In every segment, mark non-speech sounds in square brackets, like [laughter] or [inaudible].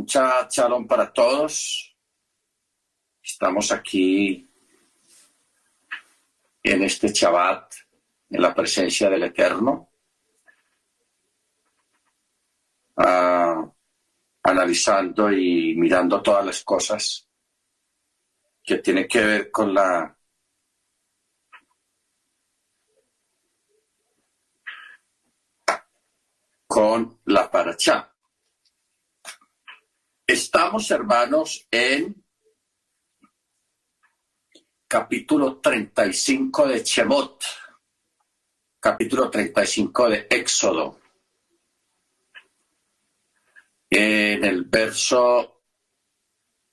mucha chalón para todos. Estamos aquí en este Shabbat, en la presencia del Eterno, ah, analizando y mirando todas las cosas que tienen que ver con la con la paracha. Estamos, hermanos, en capítulo 35 de Chemot, capítulo 35 de Éxodo, en el verso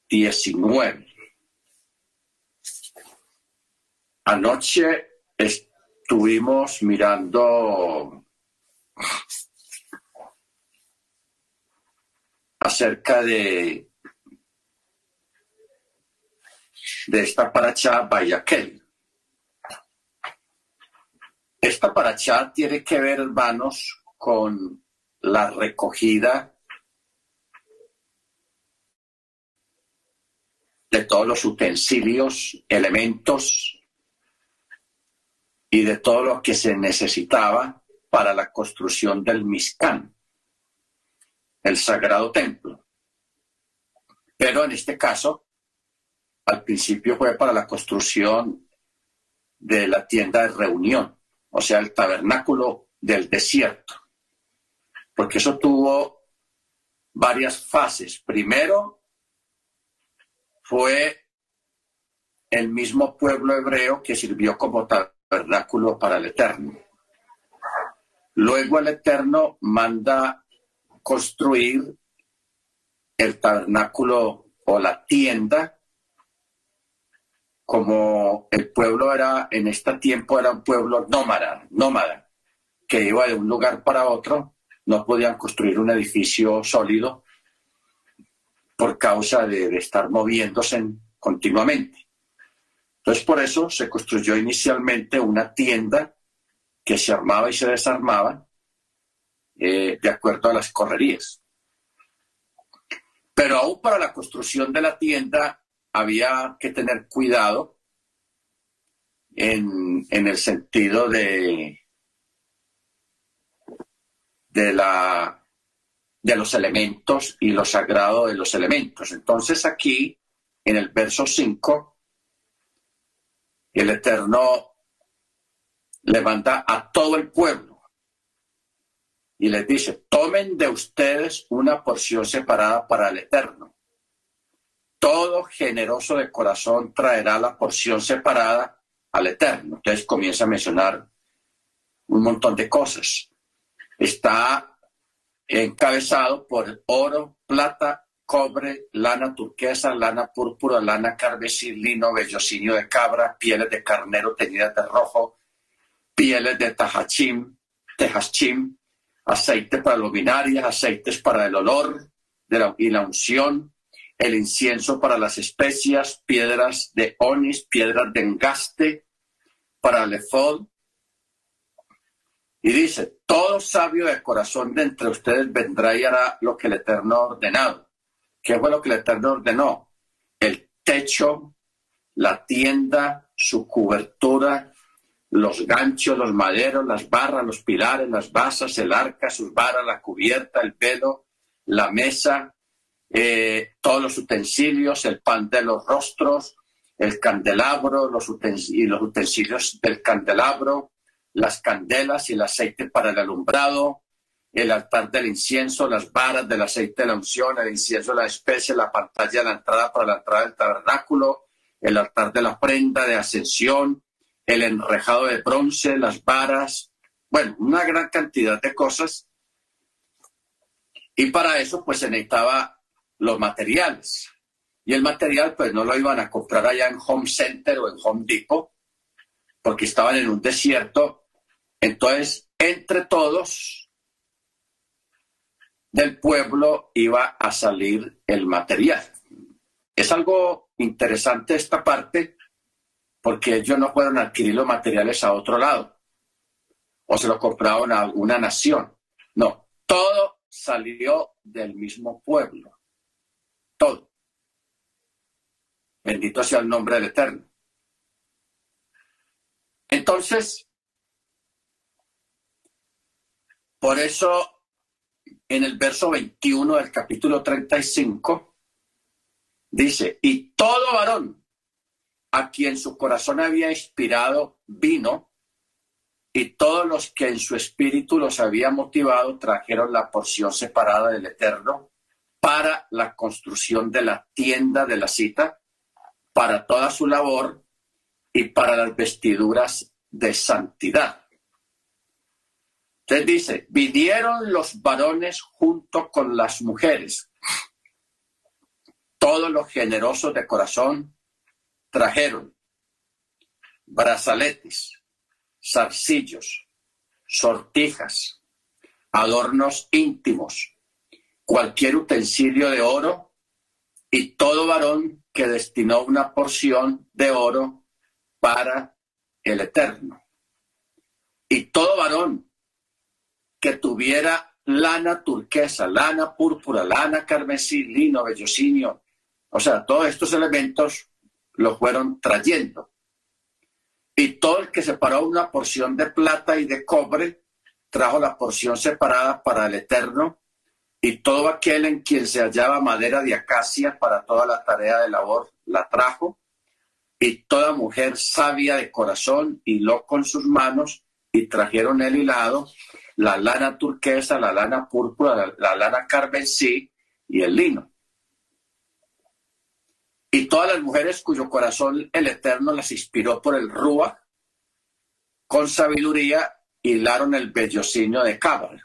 19. Anoche estuvimos mirando acerca de, de esta paracha Bayakel. Esta paracha tiene que ver, hermanos, con la recogida de todos los utensilios, elementos y de todo lo que se necesitaba para la construcción del Mizcán el sagrado templo. Pero en este caso, al principio fue para la construcción de la tienda de reunión, o sea, el tabernáculo del desierto, porque eso tuvo varias fases. Primero fue el mismo pueblo hebreo que sirvió como tabernáculo para el Eterno. Luego el Eterno manda construir el tabernáculo o la tienda, como el pueblo era en este tiempo era un pueblo nómada, nómada, que iba de un lugar para otro, no podían construir un edificio sólido por causa de, de estar moviéndose continuamente. Entonces por eso se construyó inicialmente una tienda que se armaba y se desarmaba eh, de acuerdo a las correrías. Pero aún para la construcción de la tienda había que tener cuidado en, en el sentido de, de, la, de los elementos y lo sagrado de los elementos. Entonces aquí, en el verso 5, el Eterno le manda a todo el pueblo y les dice, tomen de ustedes una porción separada para el Eterno. Todo generoso de corazón traerá la porción separada al Eterno. Entonces comienza a mencionar un montón de cosas. Está encabezado por oro, plata, cobre, lana turquesa, lana púrpura, lana carmesí, lino, vellocinio de cabra, pieles de carnero teñidas de rojo, pieles de tajachim, tejachim, aceite para luminarias, aceites para el olor de la, y la unción, el incienso para las especias, piedras de onis, piedras de engaste para el efod. Y dice, todo sabio de corazón de entre ustedes vendrá y hará lo que el Eterno ha ordenado. ¿Qué fue lo que el Eterno ordenó? El techo, la tienda, su cobertura, los ganchos, los maderos, las barras, los pilares, las basas, el arca, sus varas, la cubierta, el pelo, la mesa, eh, todos los utensilios, el pan de los rostros, el candelabro, los y los utensilios del candelabro, las candelas y el aceite para el alumbrado, el altar del incienso, las varas del aceite de la unción, el incienso de la especie, la pantalla de la entrada para la entrada del tabernáculo, el altar de la prenda de ascensión, el enrejado de bronce, las varas, bueno, una gran cantidad de cosas. Y para eso, pues se necesitaba los materiales. Y el material, pues no lo iban a comprar allá en Home Center o en Home Depot, porque estaban en un desierto. Entonces, entre todos del pueblo iba a salir el material. Es algo interesante esta parte porque ellos no fueron a adquirir los materiales a otro lado o se lo compraron a alguna nación. No, todo salió del mismo pueblo. Bendito sea el nombre del Eterno. Entonces, por eso en el verso 21 del capítulo 35 dice, y todo varón a quien su corazón había inspirado vino, y todos los que en su espíritu los había motivado trajeron la porción separada del Eterno para la construcción de la tienda de la cita, para toda su labor y para las vestiduras de santidad. Entonces dice, vinieron los varones junto con las mujeres. Todos los generosos de corazón trajeron brazaletes, zarcillos, sortijas, adornos íntimos, cualquier utensilio de oro y todo varón que destinó una porción de oro para el Eterno. Y todo varón que tuviera lana turquesa, lana púrpura, lana carmesí, lino, vellocinio, o sea, todos estos elementos los fueron trayendo. Y todo el que separó una porción de plata y de cobre, trajo la porción separada para el Eterno, y todo aquel en quien se hallaba madera de acacia para toda la tarea de labor, la trajo, y toda mujer sabia de corazón hiló con sus manos y trajeron el hilado, la lana turquesa, la lana púrpura, la, lana carmesí y el lino. Y todas las mujeres cuyo corazón el Eterno las inspiró por el Rúa, con sabiduría hilaron el bellocinio de Cabal.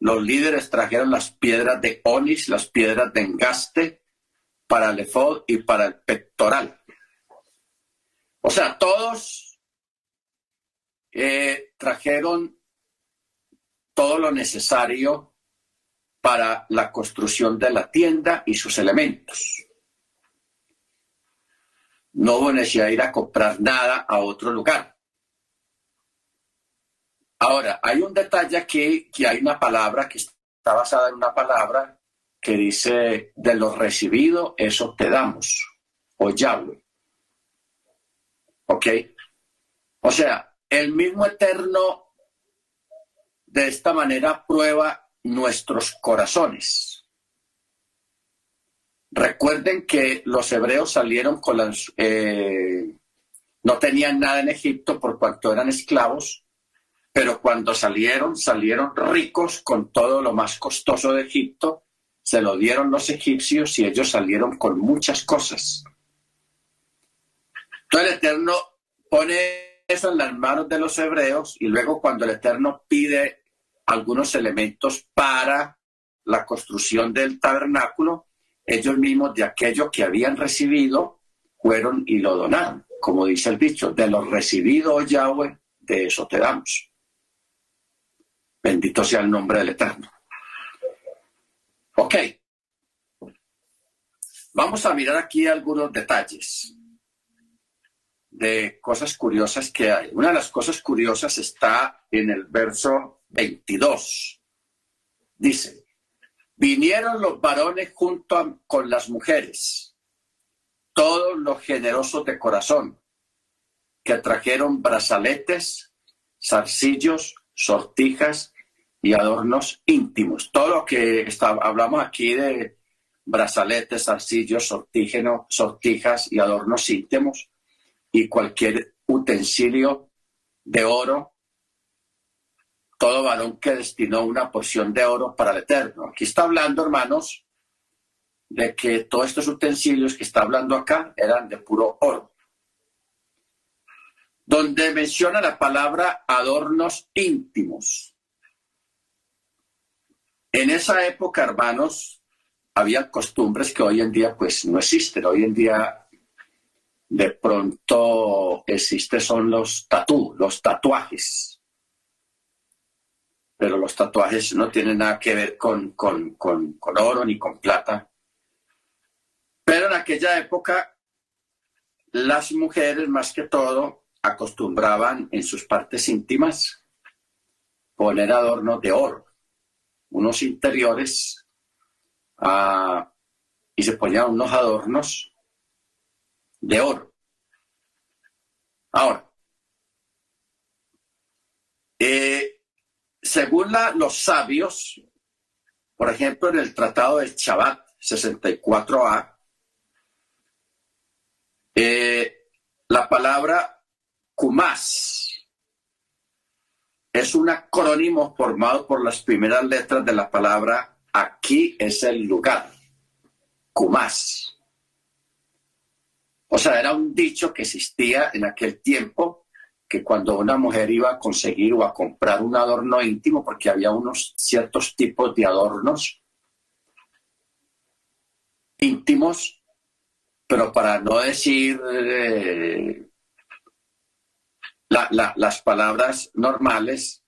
Los líderes trajeron las piedras de onis, las piedras de engaste para el efod y para el pectoral. O sea, todos eh, trajeron todo lo necesario para la construcción de la tienda y sus elementos. No hubo necesidad ir a comprar nada a otro lugar. Ahora, hay un detalle aquí, que hay una palabra que está basada en una palabra que dice, de lo recibido, eso te damos, o Yahweh. ¿Ok? O sea, el mismo Eterno de esta manera prueba nuestros corazones. Recuerden que los hebreos salieron con las... Eh, no tenían nada en Egipto por cuanto eran esclavos, pero cuando salieron, salieron ricos con todo lo más costoso de Egipto, se lo dieron los egipcios y ellos salieron con muchas cosas. Entonces el Eterno pone eso en las manos de los hebreos y luego cuando el Eterno pide algunos elementos para la construcción del tabernáculo, ellos mismos de aquello que habían recibido fueron y lo donaron. Como dice el dicho, de lo recibido, oh Yahweh, de eso te damos. Bendito sea el nombre del Eterno. Ok. Vamos a mirar aquí algunos detalles de cosas curiosas que hay. Una de las cosas curiosas está en el verso 22. Dice, vinieron los varones junto con las mujeres, todos los generosos de corazón, que trajeron brazaletes, zarcillos, sortijas y adornos íntimos. Todo lo que hablamos aquí de brazaletes, zarcillos, sortijas y adornos íntimos, y cualquier utensilio de oro, todo varón que destinó una porción de oro para el Eterno. Aquí está hablando, hermanos, de que todos estos utensilios que está hablando acá eran de puro oro. Donde menciona la palabra adornos íntimos. En esa época, hermanos, había costumbres que hoy en día pues no existen. Hoy en día de pronto existe son los tatú, los tatuajes. Pero los tatuajes no tienen nada que ver con, con, con, oro ni con plata. Pero en aquella época las mujeres más que todo acostumbraban en sus partes íntimas poner adornos de oro, unos interiores, ah, y se ponían unos adornos de oro. Ahora, eh, según los sabios, por ejemplo, en el Tratado del Chabat 64a, eh, la palabra Kumas es un acrónimo formado por las primeras letras de la palabra aquí es el lugar, Kumas. O sea, era un dicho que existía en aquel tiempo que cuando una mujer iba a conseguir o a comprar un adorno íntimo, porque había unos ciertos tipos de adornos íntimos, pero para no decir eh, las palabras normales,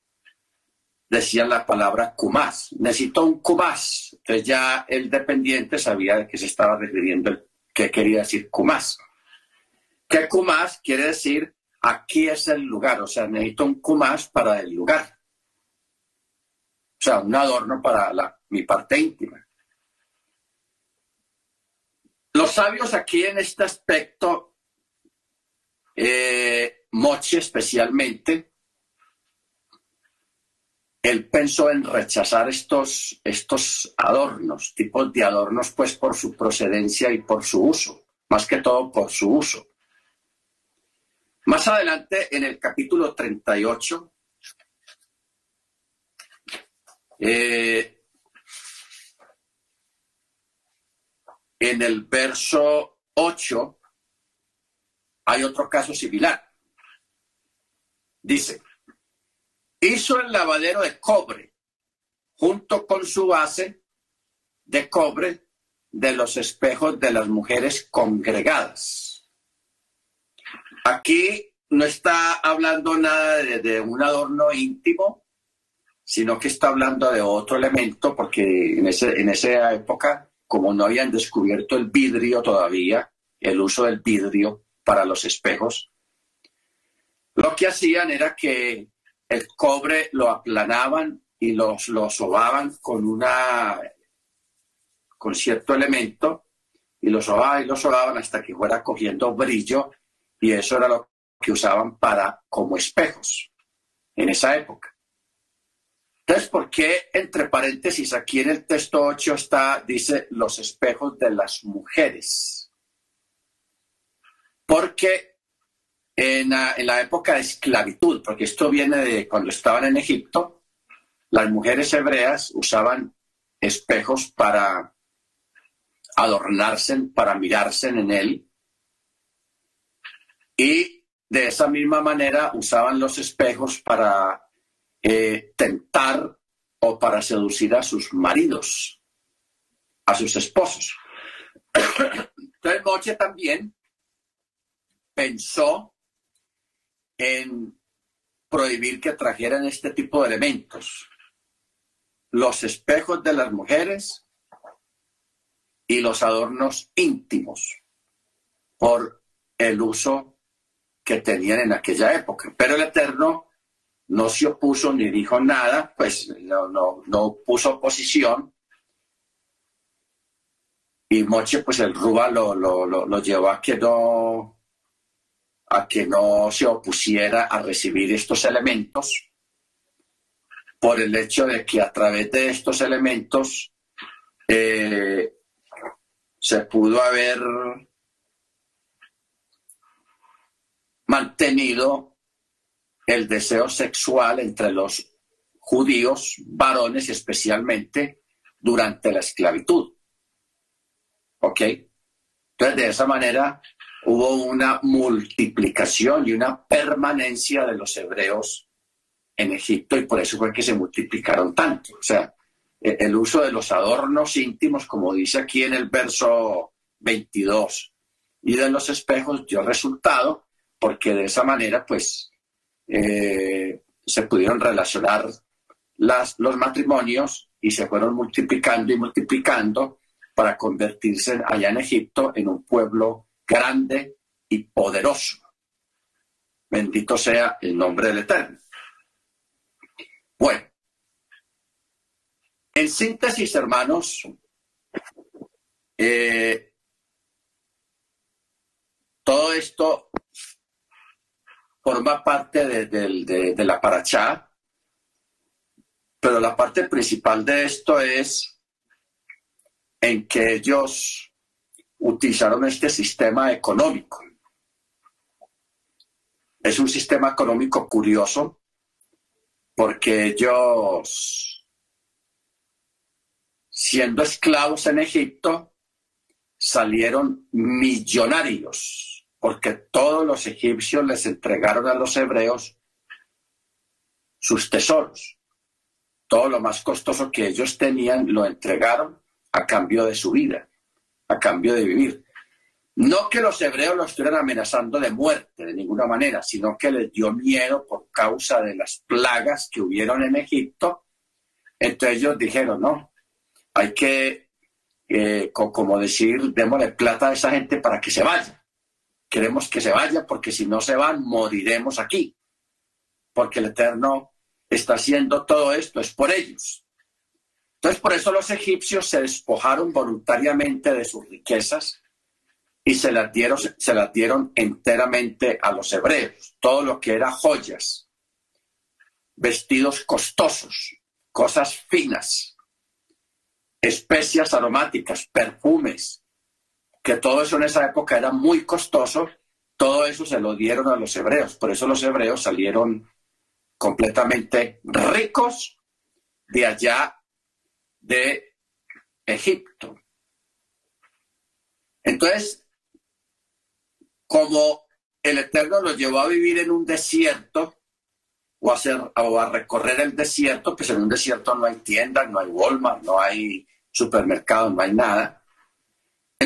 decían la palabra kumás. Necesito un kumás. Entonces ya el dependiente sabía de qué se estaba refiriendo, qué quería decir kumás. ¿Qué kumás quiere decir aquí es el lugar? O sea, necesito un kumás para el lugar. O sea, un adorno para mi parte íntima. Los sabios aquí en este aspecto, eh, Moche especialmente, él pensó en rechazar estos, estos adornos, tipos de adornos, pues por su procedencia y por su uso, más que todo por su uso. Más adelante, en el capítulo 38, eh, en el verso 8, hay otro caso similar. Dice, hizo el lavadero de cobre junto con su base de cobre de los espejos de las mujeres congregadas. Aquí no está hablando nada de, un adorno íntimo, sino que está hablando de otro elemento, porque en, ese, en esa época, como no habían descubierto el vidrio todavía, el uso del vidrio para los espejos, lo que hacían era que el cobre lo aplanaban y lo, lo sobaban con una con cierto elemento y lo sobaban y lo sobaban hasta que fuera cogiendo brillo y eso era lo que usaban para como espejos en esa época. Entonces, ¿por qué entre paréntesis aquí en el texto 8 está, dice, los espejos de las mujeres? Porque en la, época de esclavitud, porque esto viene de cuando estaban en Egipto, las mujeres hebreas usaban espejos para adornarse, para mirarse en él, y de esa misma manera usaban los espejos para eh, tentar o para seducir a sus maridos, a sus esposos. [coughs] Entonces Moche también pensó en prohibir que trajeran este tipo de elementos. Los espejos de las mujeres y los adornos íntimos por el uso que tenían en aquella época. Pero el Eterno no se opuso ni dijo nada, pues no, no, puso oposición. Y Moche, pues el Ruba lo, lo, lo llevó a que no, a que no se opusiera a recibir estos elementos por el hecho de que a través de estos elementos eh, se pudo haber mantenido el deseo sexual entre los judíos, varones especialmente, durante la esclavitud. ¿Ok? Entonces, de esa manera hubo una multiplicación y una permanencia de los hebreos en Egipto y por eso fue que se multiplicaron tanto. O sea, e-, el uso de los adornos íntimos, como dice aquí en el verso 22, y de los espejos dio resultado porque de esa manera, pues, eh, se pudieron relacionar las, los matrimonios y se fueron multiplicando y multiplicando para convertirse allá en Egipto en un pueblo grande y poderoso. Bendito sea el nombre del Eterno. Bueno, en síntesis, hermanos, eh, esto forma parte de, la parachá, pero la parte principal de esto es en que ellos utilizaron este sistema económico. Es un sistema económico curioso porque ellos, siendo esclavos en Egipto, salieron millonarios, porque todos los egipcios les entregaron a los hebreos sus tesoros. Todo lo más costoso que ellos tenían lo entregaron a cambio de su vida, a cambio de vivir. No que los hebreos lo estuvieran amenazando de muerte de ninguna manera, sino que les dio miedo por causa de las plagas que hubieron en Egipto. Entonces ellos dijeron, no, hay que eh, como decir, démosle plata a esa gente para que se vaya. Queremos que se vaya porque si no se van, moriremos aquí. Porque el Eterno está haciendo todo esto, es por ellos. Entonces, por eso los egipcios se despojaron voluntariamente de sus riquezas y se las dieron, se las dieron enteramente a los hebreos. Todo lo que era joyas, vestidos costosos, cosas finas, especias aromáticas, perfumes, que todo eso en esa época era muy costoso, todo eso se lo dieron a los hebreos. Por eso los hebreos salieron completamente ricos de allá de Egipto. Entonces, como el Eterno los llevó a vivir en un desierto, o a, hacer, o a recorrer el desierto, pues en un desierto no hay tiendas, no hay Walmart, no hay supermercados, no hay nada.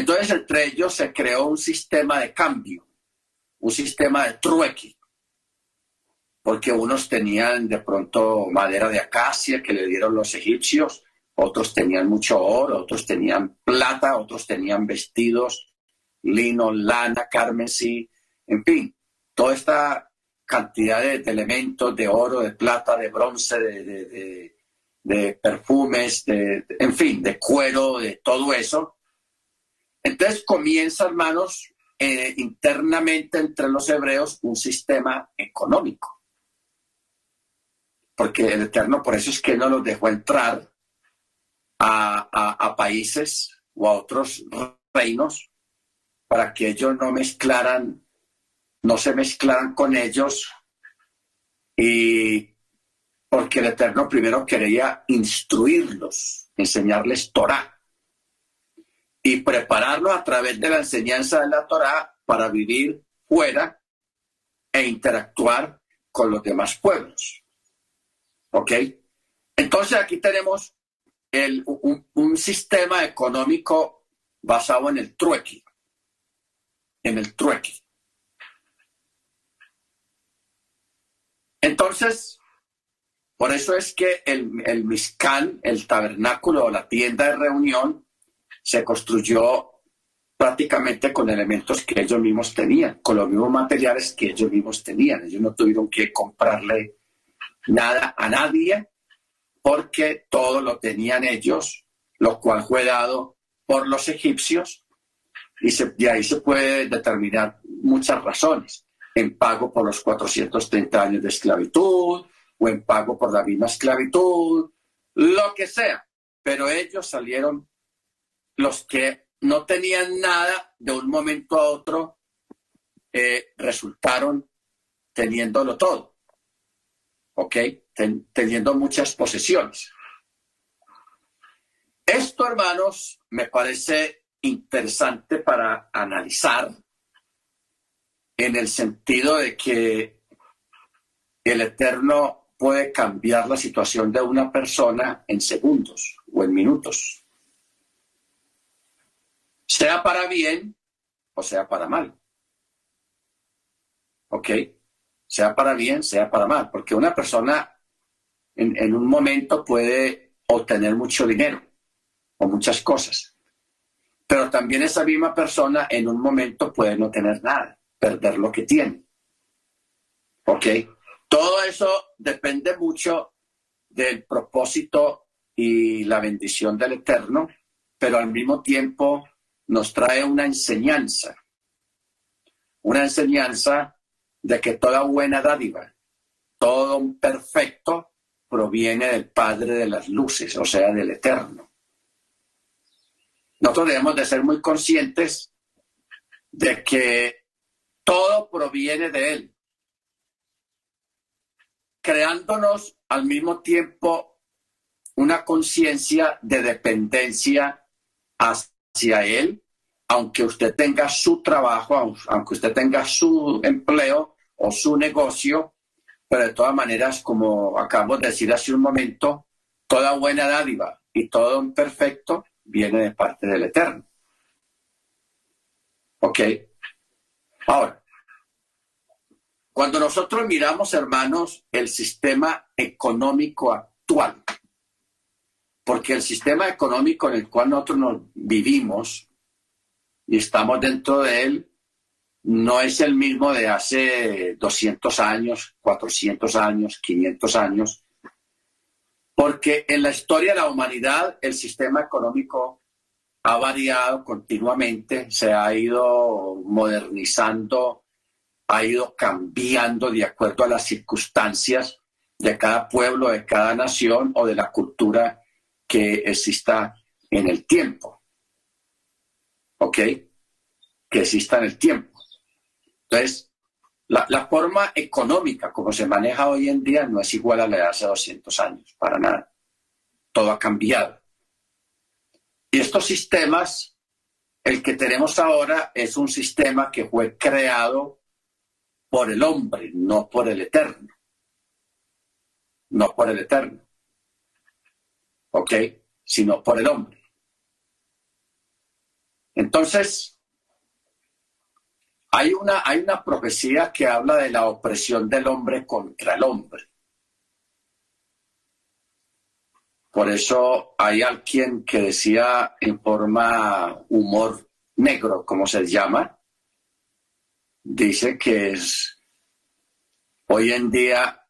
Entonces entre ellos se creó un sistema de cambio, un sistema de trueque, porque unos tenían de pronto madera de acacia que le dieron los egipcios, otros tenían mucho oro, otros tenían plata, otros tenían vestidos, lino, lana, carmesí, en fin, toda esta cantidad de, elementos de oro, de plata, de bronce, de, perfumes, de, en fin, de cuero, de todo eso. Entonces comienza, hermanos, eh, internamente entre los hebreos un sistema económico. Porque el Eterno, por eso es que no los dejó entrar a países o a otros reinos para que ellos no mezclaran no se mezclaran con ellos y porque el Eterno primero quería instruirlos, enseñarles Torah y prepararlos a través de la enseñanza de la Torah para vivir fuera e interactuar con los demás pueblos. ¿Ok? Entonces aquí tenemos un, un, sistema económico basado en el trueque, en el trueque. Entonces, por eso es que el, el el tabernáculo o la tienda de reunión, se construyó prácticamente con elementos que ellos mismos tenían, con los mismos materiales que ellos mismos tenían. Ellos no tuvieron que comprarle nada a nadie porque todo lo tenían ellos, lo cual fue dado por los egipcios y ahí se puede determinar muchas razones en pago por los 430 años de esclavitud o en pago por la misma esclavitud, lo que sea. Pero ellos salieron los que no tenían nada de un momento a otro, eh, resultaron teniéndolo todo. ¿Ok? teniendo muchas posesiones. Esto, hermanos, me parece interesante para analizar en el sentido de que el Eterno puede cambiar la situación de una persona en segundos o en minutos, sea para bien o sea para mal. ¿Ok? Sea para bien, sea para mal, porque una persona en, un momento puede obtener mucho dinero o muchas cosas, pero también esa misma persona en un momento puede no tener nada perder lo que tiene. ¿Ok? Todo eso depende mucho del propósito y la bendición del Eterno, pero al mismo tiempo nos trae una enseñanza. una enseñanza de que toda buena dádiva, todo un perfecto proviene del Padre de las Luces, o sea, del Eterno. Nosotros debemos de ser muy conscientes de que todo proviene de Él, creándonos al mismo tiempo una conciencia de dependencia hacia Él, aunque usted tenga su trabajo, aunque usted tenga su empleo o su negocio, pero de todas maneras, como acabamos de decir hace un momento, toda buena dádiva y todo un perfecto viene de parte del Eterno. ¿Ok? Ahora, cuando nosotros miramos, hermanos, el sistema económico actual, porque el sistema económico en el cual nosotros nos vivimos y estamos dentro de él, no es el mismo de hace 200 años, 400 años, 500 años, porque en la historia de la humanidad el sistema económico ha variado continuamente, se ha ido modernizando, ha ido cambiando de acuerdo a las circunstancias de cada pueblo, de cada nación o de la cultura que exista en el tiempo. ¿Ok? Que exista en el tiempo. Entonces, la, forma económica como se maneja hoy en día no es igual a la de hace 200 años, para nada. Todo ha cambiado. Y estos sistemas, el que tenemos ahora es un sistema que fue creado por el hombre, no por el eterno. No por el eterno. ¿Ok? Sino por el hombre. Entonces, hay una, hay una profecía que habla de la opresión del hombre contra el hombre. Por eso hay alguien que decía en forma humor negro, como se llama, dice que es hoy en día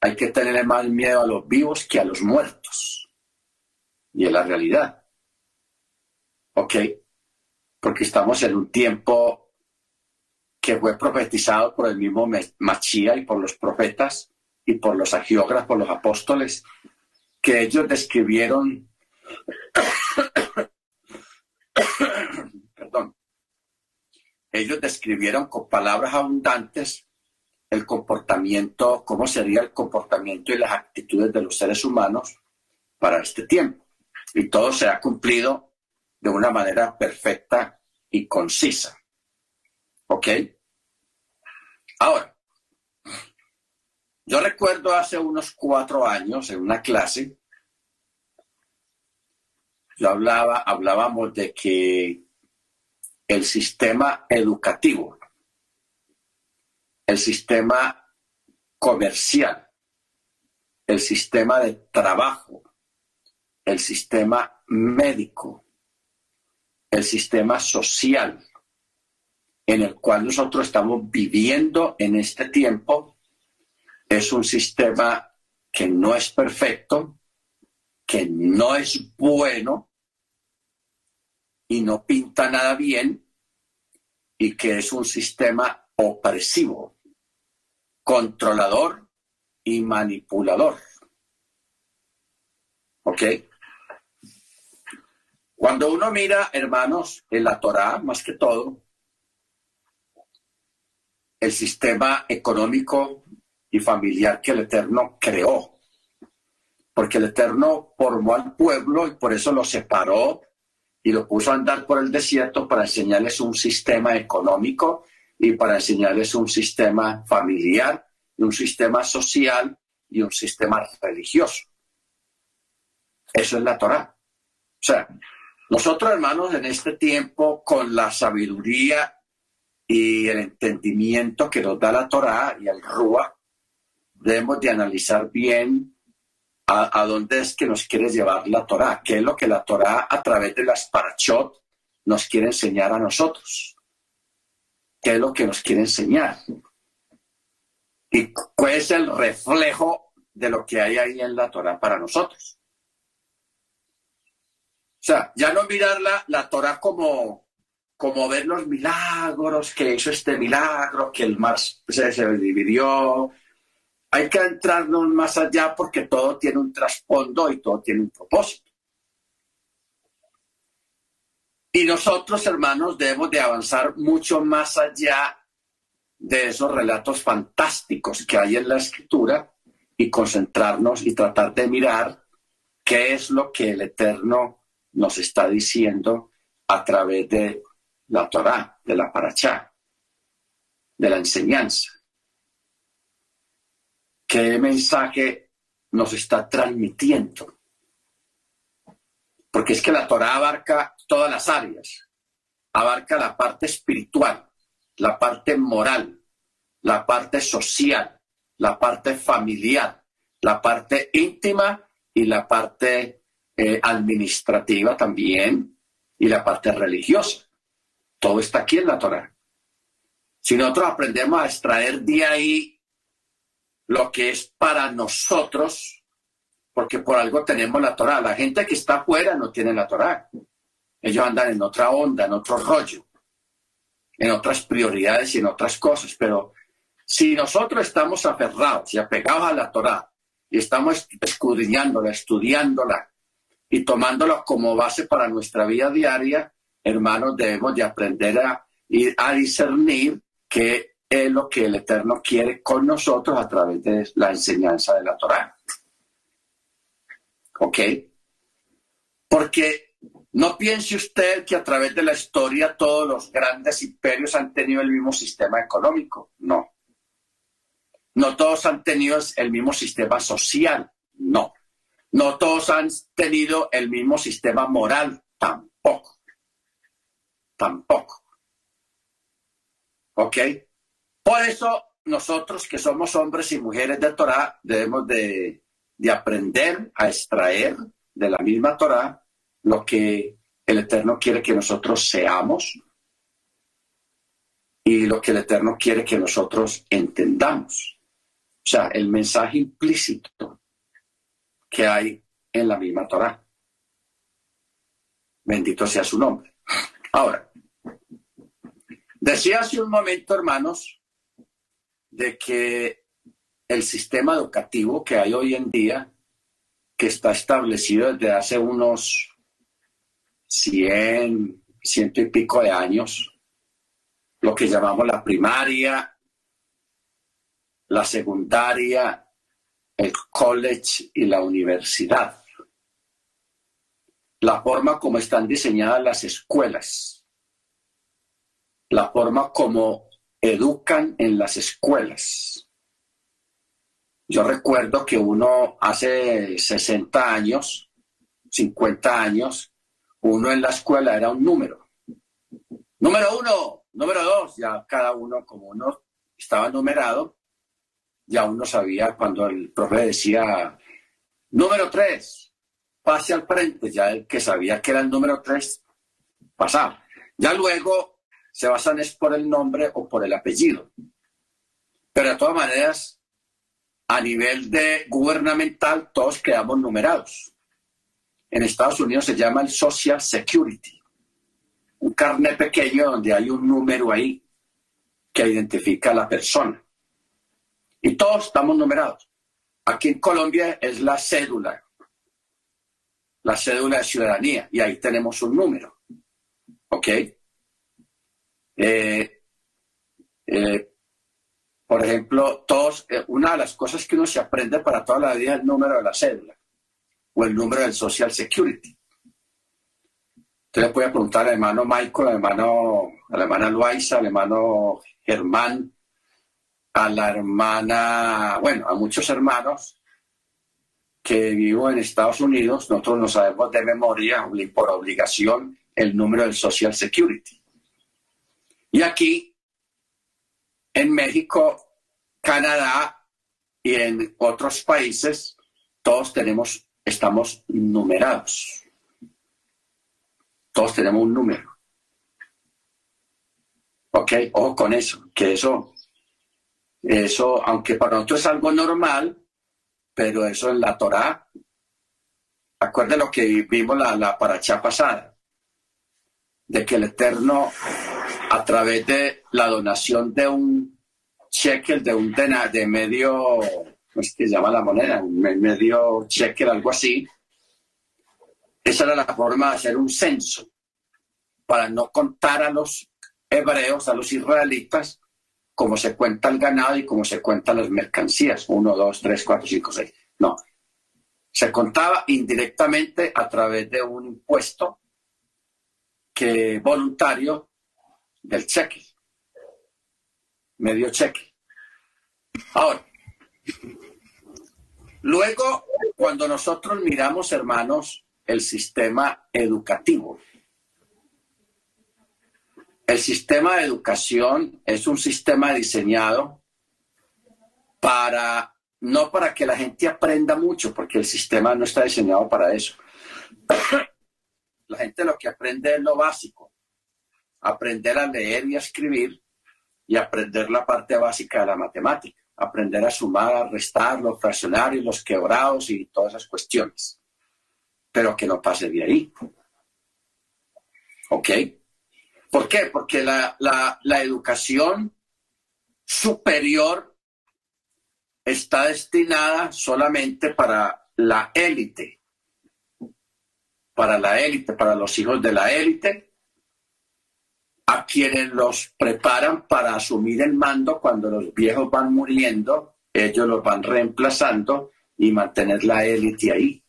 hay que tenerle más miedo a los vivos que a los muertos. Y es la realidad. ¿Ok? Porque estamos en un tiempo que fue profetizado por el mismo Machía y por los profetas y por los agiógrafos, los apóstoles, que ellos describieron, [coughs] perdón, ellos describieron con palabras abundantes el comportamiento, cómo sería el comportamiento y las actitudes de los seres humanos para este tiempo. Y todo se ha cumplido de una manera perfecta y concisa. ¿Ok? Ahora, yo recuerdo hace unos cuatro años en una clase, yo hablaba, hablábamos de que el sistema educativo, el sistema comercial, el sistema de trabajo, el sistema médico, el sistema social, en el cual nosotros estamos viviendo en este tiempo es un sistema que no es perfecto, que no es bueno y no pinta nada bien y que es un sistema opresivo, controlador y manipulador. ¿Ok? Cuando uno mira, hermanos, en la Torá, más que todo, el sistema económico y familiar que el Eterno creó. Porque el Eterno formó al pueblo y por eso lo separó y lo puso a andar por el desierto para enseñarles un sistema económico y para enseñarles un sistema familiar un sistema social y un sistema religioso. Eso es la Torah. O sea, nosotros hermanos en este tiempo con la sabiduría y el entendimiento que nos da la Torá y el Rúa, debemos de analizar bien a, dónde es que nos quiere llevar la Torá, qué es lo que la Torá a través de las parachot nos quiere enseñar a nosotros, qué es lo que nos quiere enseñar y cuál es el reflejo de lo que hay ahí en la Torá para nosotros. O sea, ya no mirar la, la Torah como, como ver los milagros, que hizo este milagro, que el mar se, se dividió. Hay que entrarnos más allá porque todo tiene un trasfondo y todo tiene un propósito. Y nosotros, hermanos, debemos de avanzar mucho más allá de esos relatos fantásticos que hay en la escritura y concentrarnos y tratar de mirar qué es lo que el Eterno nos está diciendo a través de la Torá, de la Parachá, de la enseñanza. ¿Qué mensaje nos está transmitiendo? Porque es que la Torá abarca todas las áreas, abarca la parte espiritual, la parte moral, la parte social, la parte familiar, la parte íntima y la parte eh, administrativa también y la parte religiosa. Todo está aquí en la Torah. Si nosotros aprendemos a extraer de ahí lo que es para nosotros, porque por algo tenemos la Torah. La gente que está afuera no tiene la Torah. Ellos andan en otra onda, en otro rollo, en otras prioridades y en otras cosas. Pero si nosotros estamos aferrados y apegados a la Torah y estamos escudriñándola, estudiándola y tomándola como base para nuestra vida diaria, hermanos, debemos de aprender a, a discernir qué es lo que el Eterno quiere con nosotros a través de la enseñanza de la Torah. ¿Ok? Porque no piense usted que a través de la historia todos los grandes imperios han tenido el mismo sistema económico. No. No todos han tenido el mismo sistema social. No. No todos han tenido el mismo sistema moral. Tampoco tampoco. ¿Ok? Por eso nosotros que somos hombres y mujeres de Torah debemos de, de aprender a extraer de la misma Torah lo que el Eterno quiere que nosotros seamos y lo que el Eterno quiere que nosotros entendamos. O sea, el mensaje implícito que hay en la misma Torah. Bendito sea su nombre. Ahora, decía hace un momento, hermanos, de que el sistema educativo que hay hoy en día, que está establecido desde hace unos 100, ciento y pico de años, lo que llamamos la primaria, la secundaria, el college y la universidad la forma como están diseñadas las escuelas, la forma como educan en las escuelas. Yo recuerdo que uno hace 60 años, 50 años, uno en la escuela era un número. Número uno, número dos, ya cada uno como uno estaba numerado, ya uno sabía cuando el profe decía número tres, pase al frente, ya el que sabía que era el número 3 pasaba. Ya luego se basan es por el nombre o por el apellido. Pero de todas maneras, a nivel de gubernamental, todos quedamos numerados. En Estados Unidos se llama el Social Security, un carnet pequeño donde hay un número ahí que identifica a la persona. Y todos estamos numerados. Aquí en Colombia es la cédula, la cédula de ciudadanía y ahí tenemos un número. ¿Ok? Eh, eh, por ejemplo, todos, eh, una de las cosas que uno se aprende para toda la vida es el número de la cédula o el número del Social Security. Usted le puede preguntar al hermano Michael, al hermano, a la Luisa, al hermano Germán, a la hermana, bueno, a muchos hermanos, que vivo en Estados Unidos, nosotros no sabemos de memoria por obligación el número del Social Security. Y aquí, en México, Canadá y en otros países, todos tenemos, estamos numerados. Todos tenemos un número. ¿Ok? Ojo con eso, que eso, eso, aunque para nosotros es algo normal, pero eso en la Torá, acuérdense lo que vimos la, la paracha pasada. de que el Eterno, a través de la donación de un shekel, de un dena, de medio, ¿cómo es que se llama la moneda? Medio shekel, algo así. Esa era la forma de hacer un censo, para no contar a los hebreos, a los israelitas, como se cuenta el ganado y como se cuentan las mercancías, uno, dos, tres, cuatro, cinco, seis. No, se contaba indirectamente a través de un impuesto que voluntario del cheque, medio cheque. Ahora, luego, cuando nosotros miramos, hermanos, el sistema educativo, el sistema de educación es un sistema diseñado para, no para que la gente aprenda mucho, porque el sistema no está diseñado para eso. [coughs] La gente lo que aprende es lo básico, aprender a leer y a escribir y aprender la parte básica de la matemática, aprender a sumar, a restar, los fraccionarios, los quebrados y todas esas cuestiones, pero que no pase de ahí. ¿Ok? ¿Por qué? Porque la, educación superior está destinada solamente para la élite, para la élite, para los hijos de la élite, a quienes los preparan para asumir el mando cuando los viejos van muriendo, ellos los van reemplazando y mantener la élite ahí.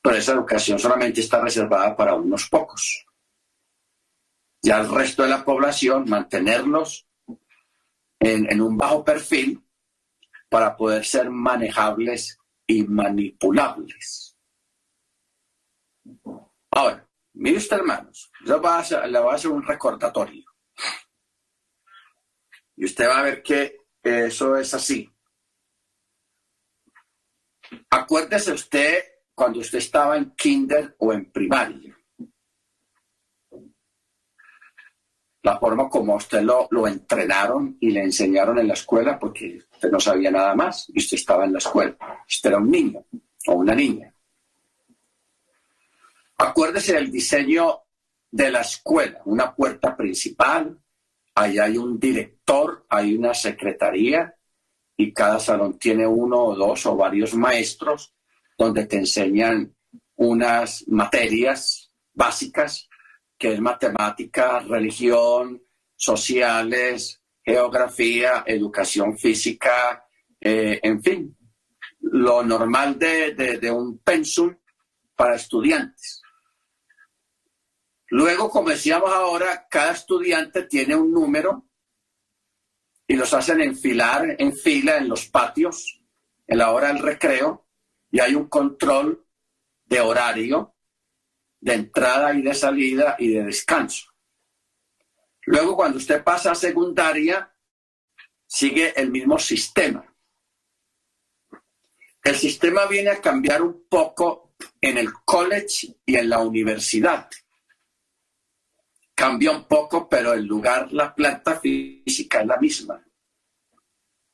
Pero esa educación solamente está reservada para unos pocos y al resto de la población mantenerlos en, un bajo perfil para poder ser manejables y manipulables. Ahora, mire usted, hermanos, yo le voy a hacer un recordatorio. Y usted va a ver que eso es así. Acuérdese usted cuando usted estaba en kinder o en primaria. La forma como usted lo, entrenaron y le enseñaron en la escuela, porque usted no sabía nada más y usted estaba en la escuela. Usted era un niño o una niña. Acuérdese del diseño de la escuela, una puerta principal, ahí hay un director, hay una secretaría y cada salón tiene uno o dos o varios maestros donde te enseñan unas materias básicas que es matemática, religión, sociales, geografía, educación física, eh, en fin, lo normal de, un pensum para estudiantes. Luego, como decíamos ahora, cada estudiante tiene un número y los hacen enfilar en fila en los patios en la hora del recreo y hay un control de horario de entrada y de salida y de descanso. Luego, cuando usted pasa a secundaria, sigue el mismo sistema. El sistema viene a cambiar un poco en el college y en la universidad. Cambia un poco, pero el lugar, la planta física es la misma.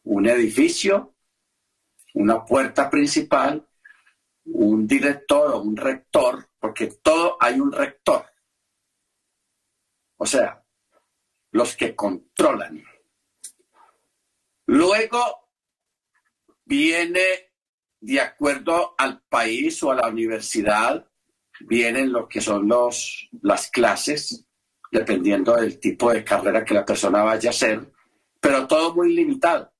Un edificio, una puerta principal, un director o un rector porque todo hay un rector. O sea, los que controlan. Luego viene, de acuerdo al país o a la universidad, vienen lo que son los, las clases, dependiendo del tipo de carrera que la persona vaya a hacer, pero todo muy limitado.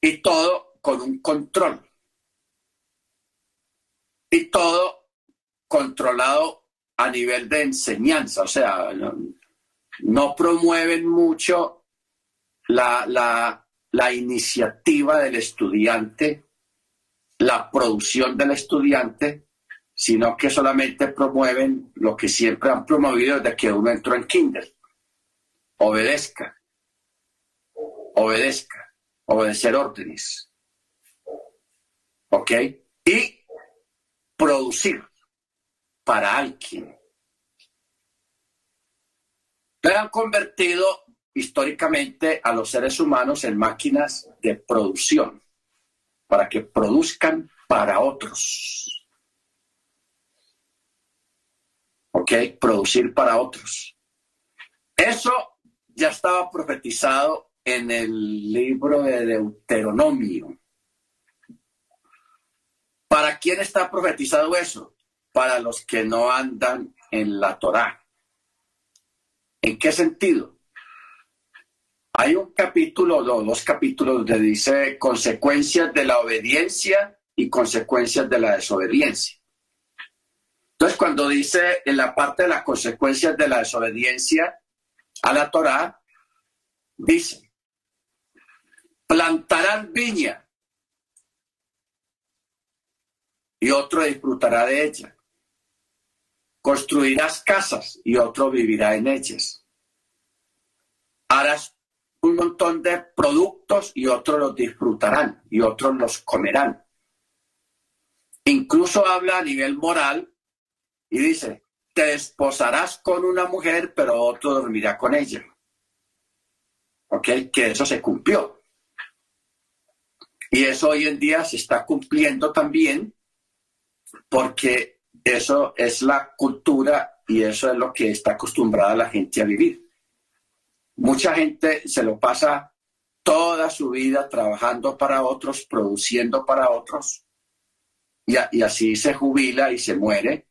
Y todo con un control y todo controlado a nivel de enseñanza, o sea, no, promueven mucho la, la iniciativa del estudiante, la producción del estudiante, sino que solamente promueven lo que siempre han promovido desde que uno entró en kinder. Obedezca, obedezca, obedecer órdenes. ¿Ok? Y producir para alguien. Le han convertido históricamente a los seres humanos en máquinas de producción, para que produzcan para otros. ¿ok? Producir para otros. Eso ya estaba profetizado en el libro de Deuteronomio. ¿Para quién está profetizado eso? Para los que no andan en la Torá. ¿En qué sentido? Hay un capítulo, o dos capítulos donde dice consecuencias de la obediencia y consecuencias de la desobediencia. Entonces, cuando dice en la parte de las consecuencias de la desobediencia a la Torá, dice, plantarán viña y otro disfrutará de ella. Construirás casas y otro vivirá en ellas. Harás un montón de productos y otros los disfrutarán y otros los comerán. Incluso habla a nivel moral y dice, te esposarás con una mujer, pero otro dormirá con ella. ¿Ok? Que eso se cumplió. Y eso hoy en día se está cumpliendo también porque eso es la cultura y eso es lo que está acostumbrada la gente a vivir. Mucha gente se lo pasa toda su vida trabajando para otros, produciendo para otros, y, así se jubila y se muere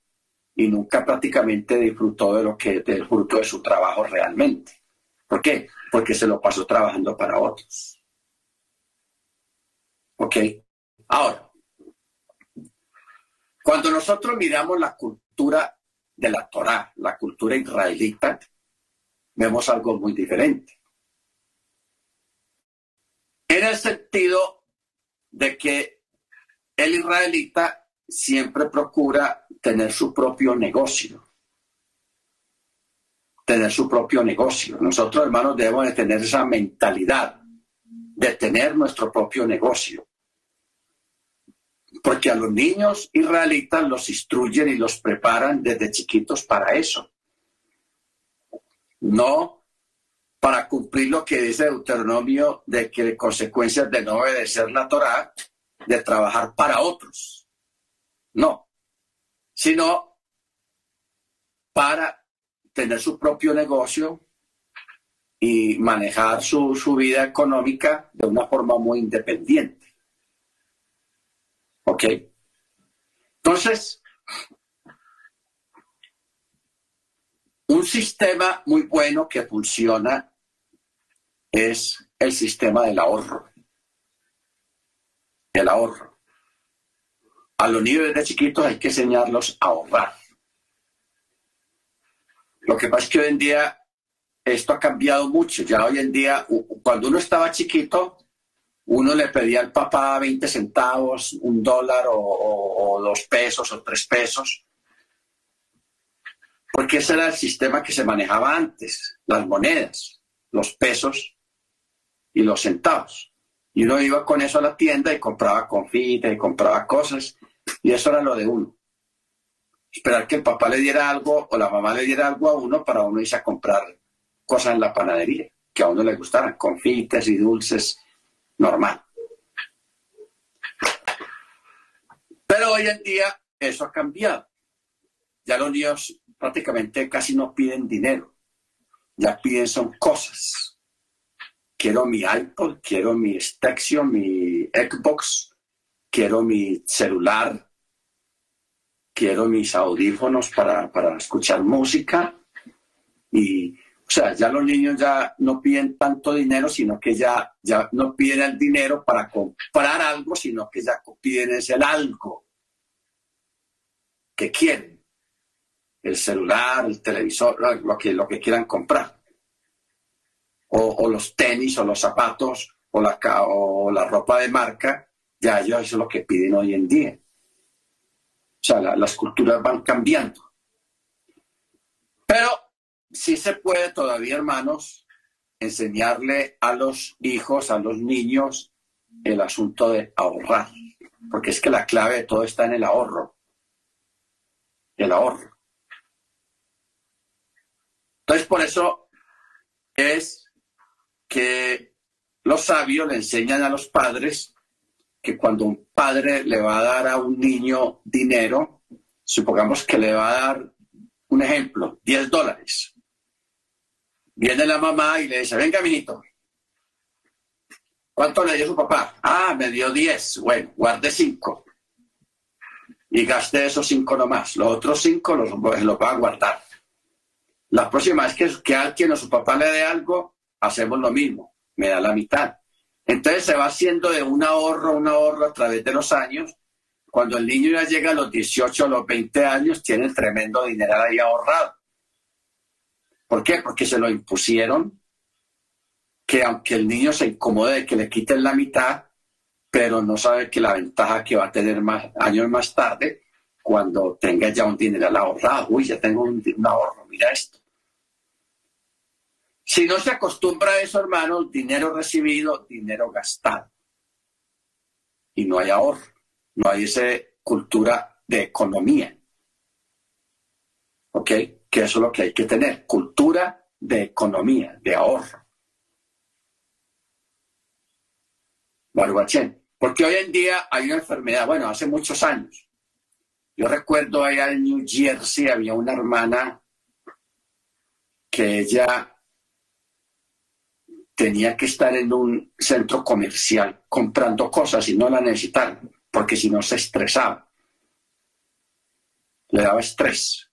y nunca prácticamente disfrutó de lo que del fruto de su trabajo realmente. ¿Por qué? Porque se lo pasó trabajando para otros. ¿Ok? Ahora, cuando nosotros miramos la cultura de la Torá, la cultura israelita, vemos algo muy diferente. En el sentido de que el israelita siempre procura tener su propio negocio. Tener su propio negocio. Nosotros, hermanos, debemos de tener esa mentalidad de tener nuestro propio negocio. Porque a los niños israelitas los instruyen y los preparan desde chiquitos para eso. No para cumplir lo que dice Deuteronomio de que consecuencias de no obedecer la Torá de trabajar para otros. No, sino para tener su propio negocio y manejar su, su vida económica de una forma muy independiente. ¿Ok? Entonces, un sistema muy bueno que funciona es el sistema del ahorro el ahorro. A los niños de chiquitos hay que enseñarlos a ahorrar. Lo que pasa es que hoy en día esto ha cambiado mucho. Ya hoy en día, cuando uno estaba chiquito, uno le pedía al papá 20 centavos, un dólar o, dos pesos o tres pesos, porque ese era el sistema que se manejaba antes, las monedas, los pesos y los centavos. Y uno iba con eso a la tienda y compraba confites y compraba cosas. Y eso era lo de uno. Esperar que el papá le diera algo o la mamá le diera algo a uno para uno irse a comprar cosas en la panadería que a uno le gustaran, confites y dulces, normal. Pero hoy en día eso ha cambiado. Ya los niños prácticamente casi no piden dinero, ya piden son cosas quiero mi iPod, quiero mi Stexio, mi Xbox, quiero mi celular, quiero mis audífonos para, escuchar música. Y, o sea, ya los niños ya no piden tanto dinero, sino que ya, ya no piden el dinero para comprar algo, sino que ya piden ese algo que quieren. El celular, el televisor, lo que, lo que quieran comprar o, los tenis o los zapatos o la, o la ropa de marca, ya ellos eso es lo que piden hoy en día. O sea, las culturas van cambiando. Pero sí se puede todavía, hermanos, enseñarle a los hijos, a los niños, el asunto de ahorrar. Porque es que la clave de todo está en el ahorro. El ahorro. Entonces, por eso es que los sabios le enseñan a los padres que cuando un padre le va a dar a un niño dinero, supongamos que le va a dar un ejemplo, 10 dólares. Viene la mamá y le dice, venga, mijito, ¿cuánto le dio su papá? Ah, me dio 10. Bueno, guarde 5. Y gaste esos 5 nomás. Los otros 5 los, los va a guardar. La próxima vez que, que alguien o su papá le dé algo, hacemos lo mismo. Me da la mitad. Entonces se va haciendo de un ahorro, un ahorro a través de los años. Cuando el niño ya llega a los 18 o los 20 años, tiene el tremendo dinero ahí ahorrado. ¿Por qué? Porque se lo impusieron, que aunque el niño se incomode de que le quiten la mitad, pero no sabe que la ventaja que va a tener más años más tarde, cuando tenga ya un dinero ahorrado, uy, ya tengo un, un ahorro, mira esto. Si no se acostumbra a eso, hermanos, dinero recibido, dinero gastado. Y no hay ahorro, no hay esa cultura de economía. ¿Ok? Que eso es lo que hay que tener, cultura de economía, de ahorro. Baruachén. Porque hoy en día hay una enfermedad, bueno, hace muchos años. Yo recuerdo allá en New Jersey había una hermana que ella tenía que estar en un centro comercial comprando cosas y no la necesitaban, porque si no se estresaba. Le daba estrés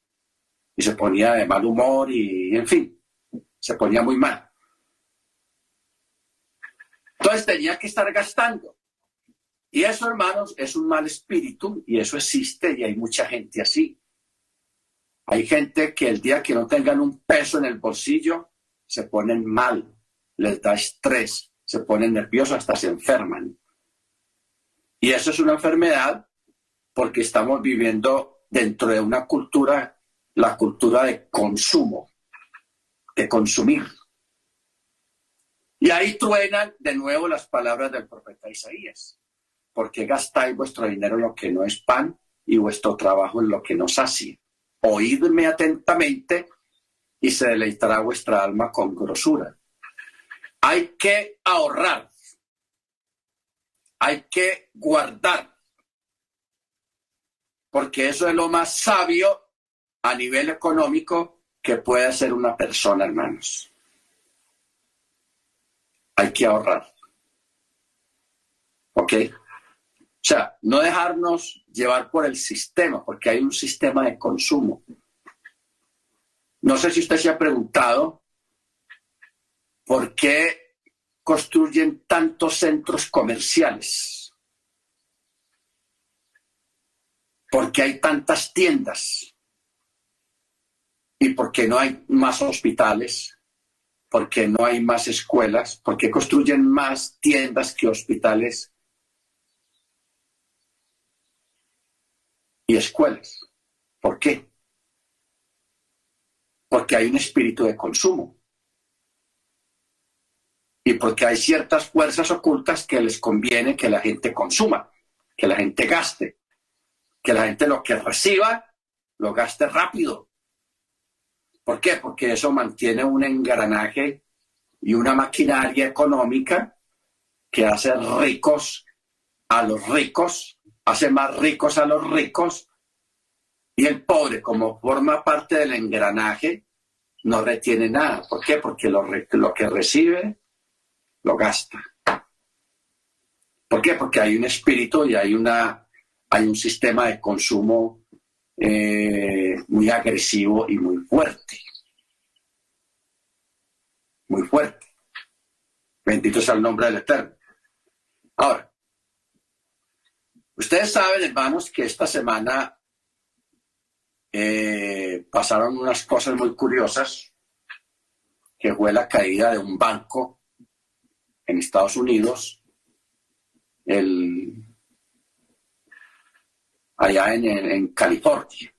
y se ponía de mal humor y, en fin, se ponía muy mal. Entonces tenía que estar gastando. Y eso, hermanos, es un mal espíritu y eso existe y hay mucha gente así. Hay gente que el día que no tengan un peso en el bolsillo se ponen mal, les da estrés, se ponen nerviosos, hasta se enferman. Y eso es una enfermedad porque estamos viviendo dentro de una cultura, la cultura de consumo, de consumir. Y ahí truenan de nuevo las palabras del profeta Isaías. porque gastáis vuestro dinero en lo que no es pan y vuestro trabajo en lo que no sacia? Oídme atentamente y se deleitará vuestra alma con grosura. Hay que ahorrar. Hay que guardar. Porque eso es lo más sabio a nivel económico que puede hacer una persona, hermanos. Hay que ahorrar. ¿Ok? O sea, no dejarnos llevar por el sistema, porque hay un sistema de consumo. No sé si usted se ha preguntado ¿Por qué construyen tantos centros comerciales? ¿Por qué hay tantas tiendas? ¿Y por qué no hay más hospitales? ¿Por qué no hay más escuelas? ¿Por qué construyen más tiendas que hospitales y escuelas? ¿Por qué? Porque hay un espíritu de consumo y porque hay ciertas fuerzas ocultas que les conviene que la gente consuma, que la gente gaste, que la gente lo que reciba lo gaste rápido. ¿Por qué? Porque eso mantiene un engranaje y una maquinaria económica que hace ricos a los ricos, hace más ricos a los ricos, y el pobre, como forma parte del engranaje, no retiene nada. ¿Por qué? Porque lo, que recibe lo gasta. ¿Por qué? Porque hay un espíritu y hay, una, hay un sistema de consumo eh, muy agresivo y muy fuerte. Muy fuerte. Bendito sea el nombre del Eterno. Ahora, ustedes saben, hermanos, que esta semana eh, pasaron unas cosas muy curiosas, que fue la caída de un banco en Estados Unidos, el, allá en, California.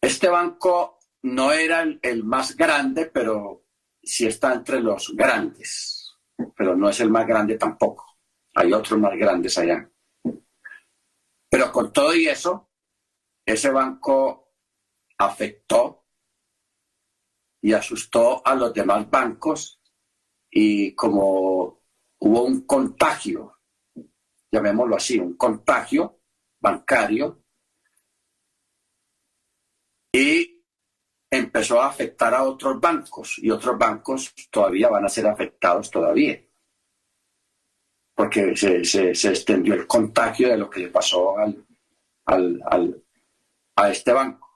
Este banco no era el, más grande, pero sí está entre los grandes, pero no es el más grande tampoco. Hay otros más grandes allá. Pero con todo y eso, ese banco afectó y asustó a los demás bancos y como hubo un contagio, llamémoslo así, un contagio bancario, empezó a afectar a otros bancos y otros bancos todavía van a ser afectados todavía. Porque se, se, extendió el contagio de lo que le pasó al, al, a este banco.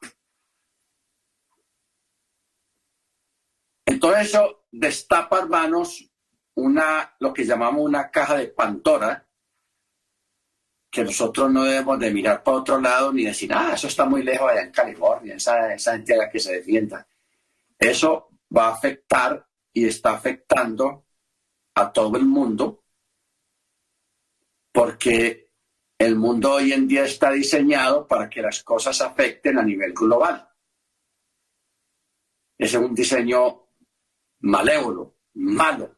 Entonces eso destapa, hermanos, una, lo que llamamos una caja de Pandora, que nosotros no debemos de mirar para otro lado ni decir, ah, eso está muy lejos allá en California, esa, esa entidad que se defienda. Eso va a afectar y está afectando a todo el mundo porque el mundo hoy en día está diseñado para que las cosas afecten a nivel global. Es un diseño malévolo, malo.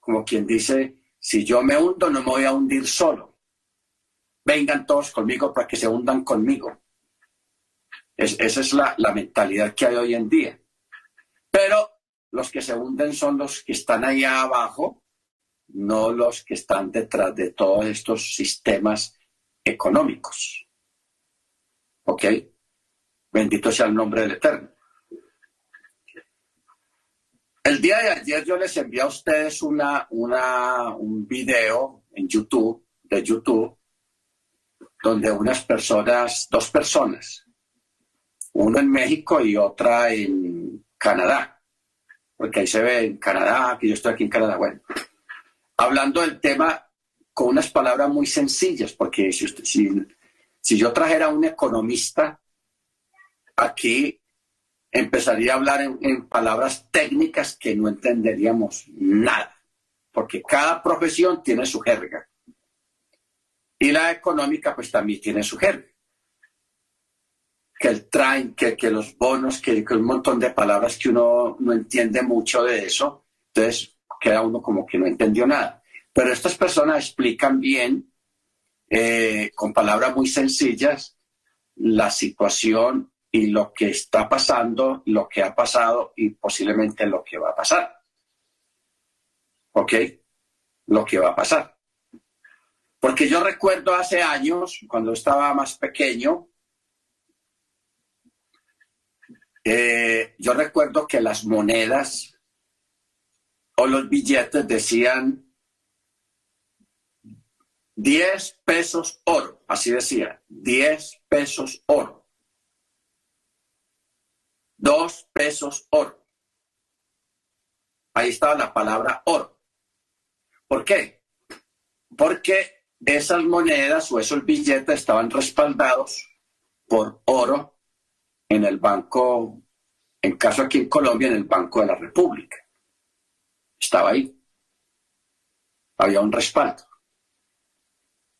Como quien dice, si yo me hundo, no me voy a hundir solo. Vengan todos conmigo para que se hundan conmigo. esa es la, la mentalidad que hay hoy en día. Pero los que se hunden son los que están allá abajo, no los que están detrás de todos estos sistemas económicos. ¿Ok? Bendito sea el nombre del Eterno. El día de ayer yo les envié a ustedes una, una, un video en YouTube, de YouTube, donde unas personas, dos personas, uno en México y otra en Canadá, porque ahí se ve en Canadá, que yo estoy aquí en Canadá, bueno, hablando del tema con unas palabras muy sencillas, porque si, si, si yo trajera a un economista aquí empezaría a hablar en, palabras técnicas que no entenderíamos nada, porque cada profesión tiene su jerga. Y la económica pues también tiene su jerga. Que el train, que, que los bonos, que, un montón de palabras que uno no entiende mucho de eso, entonces queda uno como que no entendió nada. Pero estas personas explican bien, eh, con palabras muy sencillas, la situación y lo que está pasando, lo que ha pasado y posiblemente lo que va a pasar. ¿Ok? Lo que va a pasar. Porque yo recuerdo hace años, cuando estaba más pequeño, eh, yo recuerdo que las monedas o los billetes decían 10 pesos oro, así decía, 10 pesos oro dos pesos oro. Ahí estaba la palabra oro. ¿Por qué? Porque esas monedas o esos billetes estaban respaldados por oro en el banco, en caso aquí en Colombia, en el Banco de la República. Estaba ahí. Había un respaldo.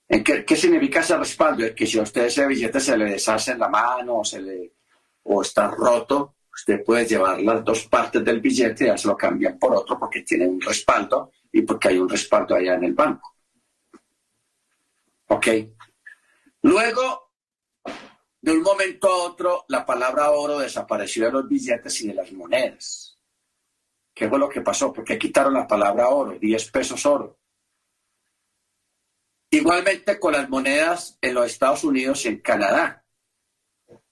¿En qué, qué significa ese respaldo? Es que si a usted ese billete se le deshace en la mano o se le o está roto, usted puede llevar las dos partes del billete y ya se lo cambian por otro porque tiene un respaldo y porque hay un respaldo allá en el banco. ¿Ok? Luego, de un momento a otro, la palabra oro desapareció de los billetes y de las monedas. ¿Qué fue lo que pasó? Porque quitaron la palabra oro, 10 pesos oro. Igualmente con las monedas en los Estados Unidos y en Canadá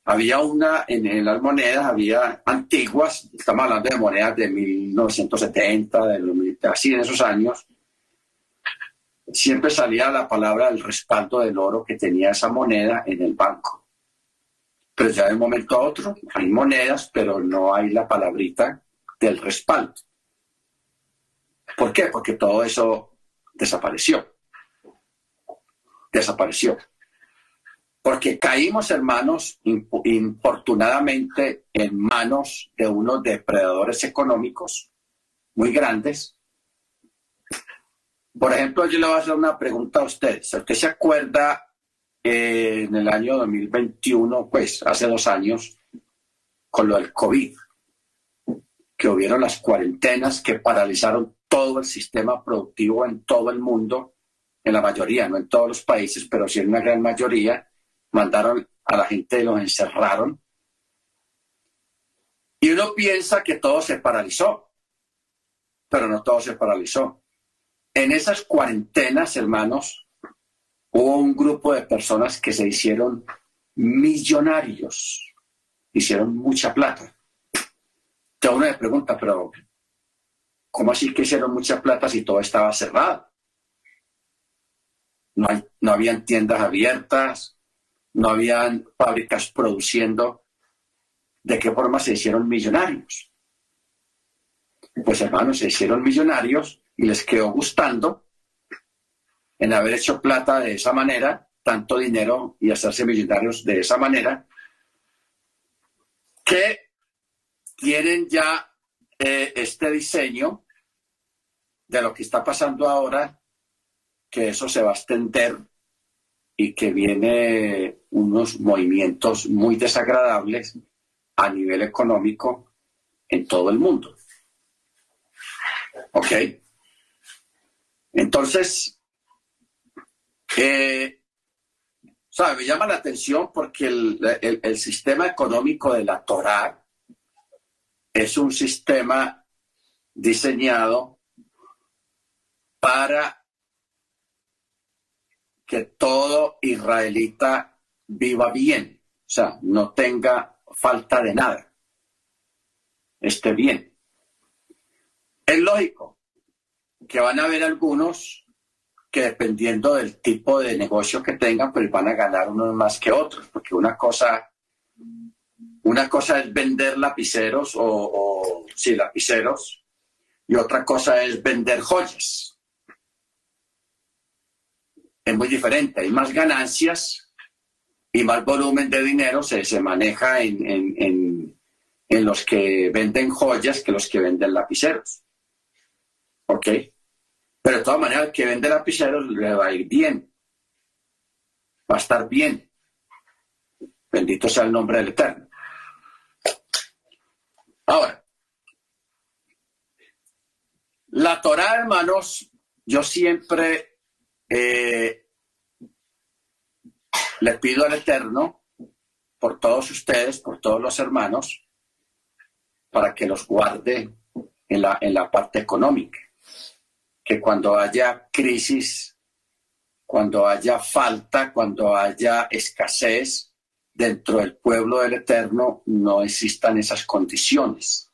había una, en, las monedas había antiguas, estamos hablando de monedas de 1970, de, así en esos años, siempre salía la palabra del respaldo del oro que tenía esa moneda en el banco. Pero ya de un momento a otro hay monedas, pero no hay la palabrita del respaldo. ¿Por qué? Porque todo eso desapareció. Desapareció. Porque caímos, hermanos, infortunadamente en manos de unos depredadores económicos muy grandes. Por ejemplo, yo le voy a hacer una pregunta a usted. Usted se acuerda eh, en el año 2021, pues hace dos años, con lo del COVID, que hubieron las cuarentenas que paralizaron todo el sistema productivo en todo el mundo, en la mayoría, no en todos los países, pero sí en una gran mayoría, mandaron a la gente y los encerraron. Y uno piensa que todo se paralizó, pero no todo se paralizó. En esas cuarentenas, hermanos, hubo un grupo de personas que se hicieron millonarios, hicieron mucha plata. Entonces uno le pregunta, pero ¿cómo así que hicieron mucha plata si todo estaba cerrado? No, hay, no habían tiendas abiertas, no habían fábricas produciendo. ¿De qué forma se hicieron millonarios? Pues hermanos, se hicieron millonarios y les quedó gustando en haber hecho plata de esa manera, tanto dinero y hacerse millonarios de esa manera, que tienen ya eh, este diseño de lo que está pasando ahora, que eso se va a extender y que viene unos movimientos muy desagradables a nivel económico en todo el mundo. ¿Ok? Entonces, eh, ¿sabe? Me llama la atención porque el, sistema económico de la Torá es un sistema diseñado para que todo israelita viva bien, o sea, no tenga falta de nada, esté bien. Es lógico que van a haber algunos que dependiendo del tipo de negocio que tengan, pues van a ganar unos más que otros, porque una cosa, una cosa es vender lapiceros o, o sí, lapiceros, y otra cosa es vender joyas. Es muy diferente, hay más ganancias y más volumen de dinero se, se maneja en, en, en los que venden joyas que los que venden lapiceros. ¿Ok? Pero de todas maneras, el que vende lapiceros le va a ir bien. Va a estar bien. Bendito sea el nombre del Eterno. Ahora, la Torah, hermanos, yo siempre eh, le pido al Eterno, por todos ustedes, por todos los hermanos, para que los guarde en la, en la parte económica que cuando haya crisis, cuando haya falta, cuando haya escasez dentro del pueblo del Eterno, no existan esas condiciones.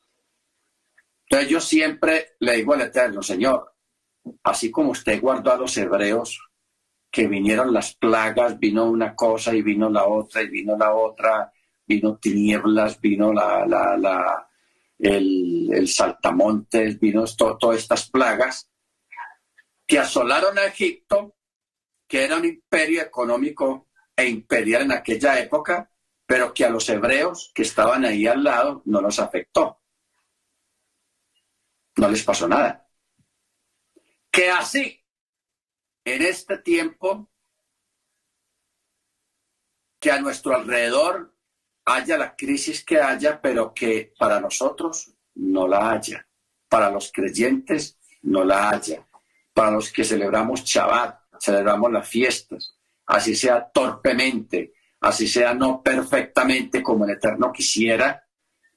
Entonces yo siempre le digo al Eterno, Señor, así como usted guardó a los hebreos, que vinieron las plagas, vino una cosa y vino la otra y vino la otra, vino tinieblas, vino la, la, la el, el, saltamontes, vino todas estas plagas que asolaron a Egipto, que era un imperio económico e imperial en aquella época, pero que a los hebreos que estaban ahí al lado no los afectó. No les pasó nada. Que así, en este tiempo, que a nuestro alrededor haya la crisis que haya, pero que para nosotros no la haya. Para los creyentes no la haya para los que celebramos Shabbat, celebramos las fiestas, así sea torpemente, así sea no perfectamente como el Eterno quisiera,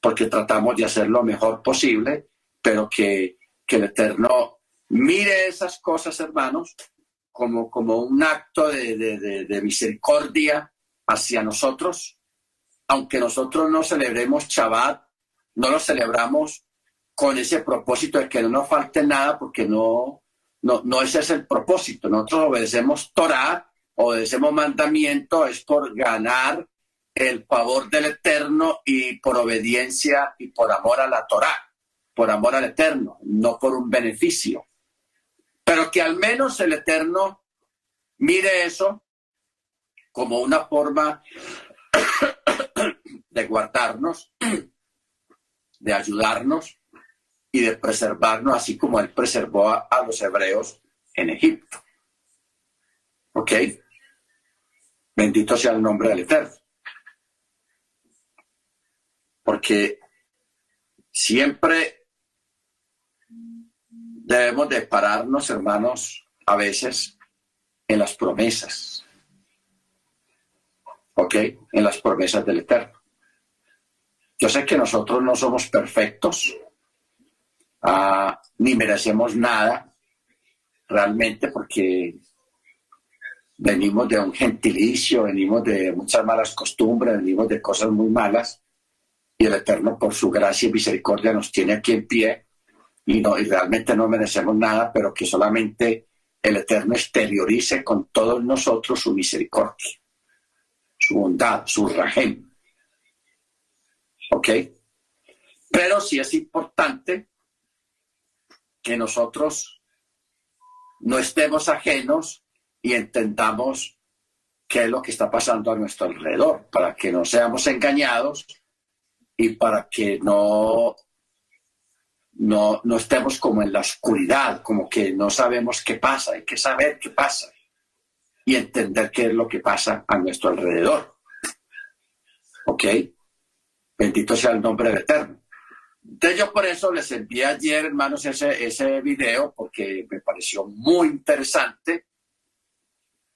porque tratamos de hacer lo mejor posible, pero que, el Eterno mire esas cosas, hermanos, como, como un acto de, de misericordia hacia nosotros, aunque nosotros no celebremos Shabbat, no lo celebramos con ese propósito de que no nos falte nada, porque no, no, no ese es el propósito. Nosotros obedecemos Torah, obedecemos mandamiento, es por ganar el favor del Eterno y por obediencia y por amor a la Torah, por amor al Eterno, no por un beneficio. Pero que al menos el Eterno mire eso como una forma [coughs] de guardarnos, [coughs] de ayudarnos y de preservarnos, así como Él preservó a, los hebreos en Egipto. ¿Ok? Bendito sea el nombre del Eterno. Porque siempre debemos de pararnos, hermanos, a veces en las promesas. ¿Ok? En las promesas del Eterno. Yo sé que nosotros no somos perfectos, Ah, ni merecemos nada realmente porque venimos de un gentilicio, venimos de muchas malas costumbres, venimos de cosas muy malas y el Eterno por su gracia y misericordia nos tiene aquí en pie y, no, y realmente no merecemos nada, pero que solamente el Eterno exteriorice con todos nosotros su misericordia, su bondad, su rajem. ¿Ok? Pero sí es importante que nosotros no estemos ajenos y entendamos qué es lo que está pasando a nuestro alrededor, para que no seamos engañados y para que no, no, no estemos como en la oscuridad, como que no sabemos qué pasa, hay que saber qué pasa y entender qué es lo que pasa a nuestro alrededor. ¿Ok? Bendito sea el nombre del Eterno. Entonces yo por eso les envié ayer, hermanos, ese, ese video porque me pareció muy interesante,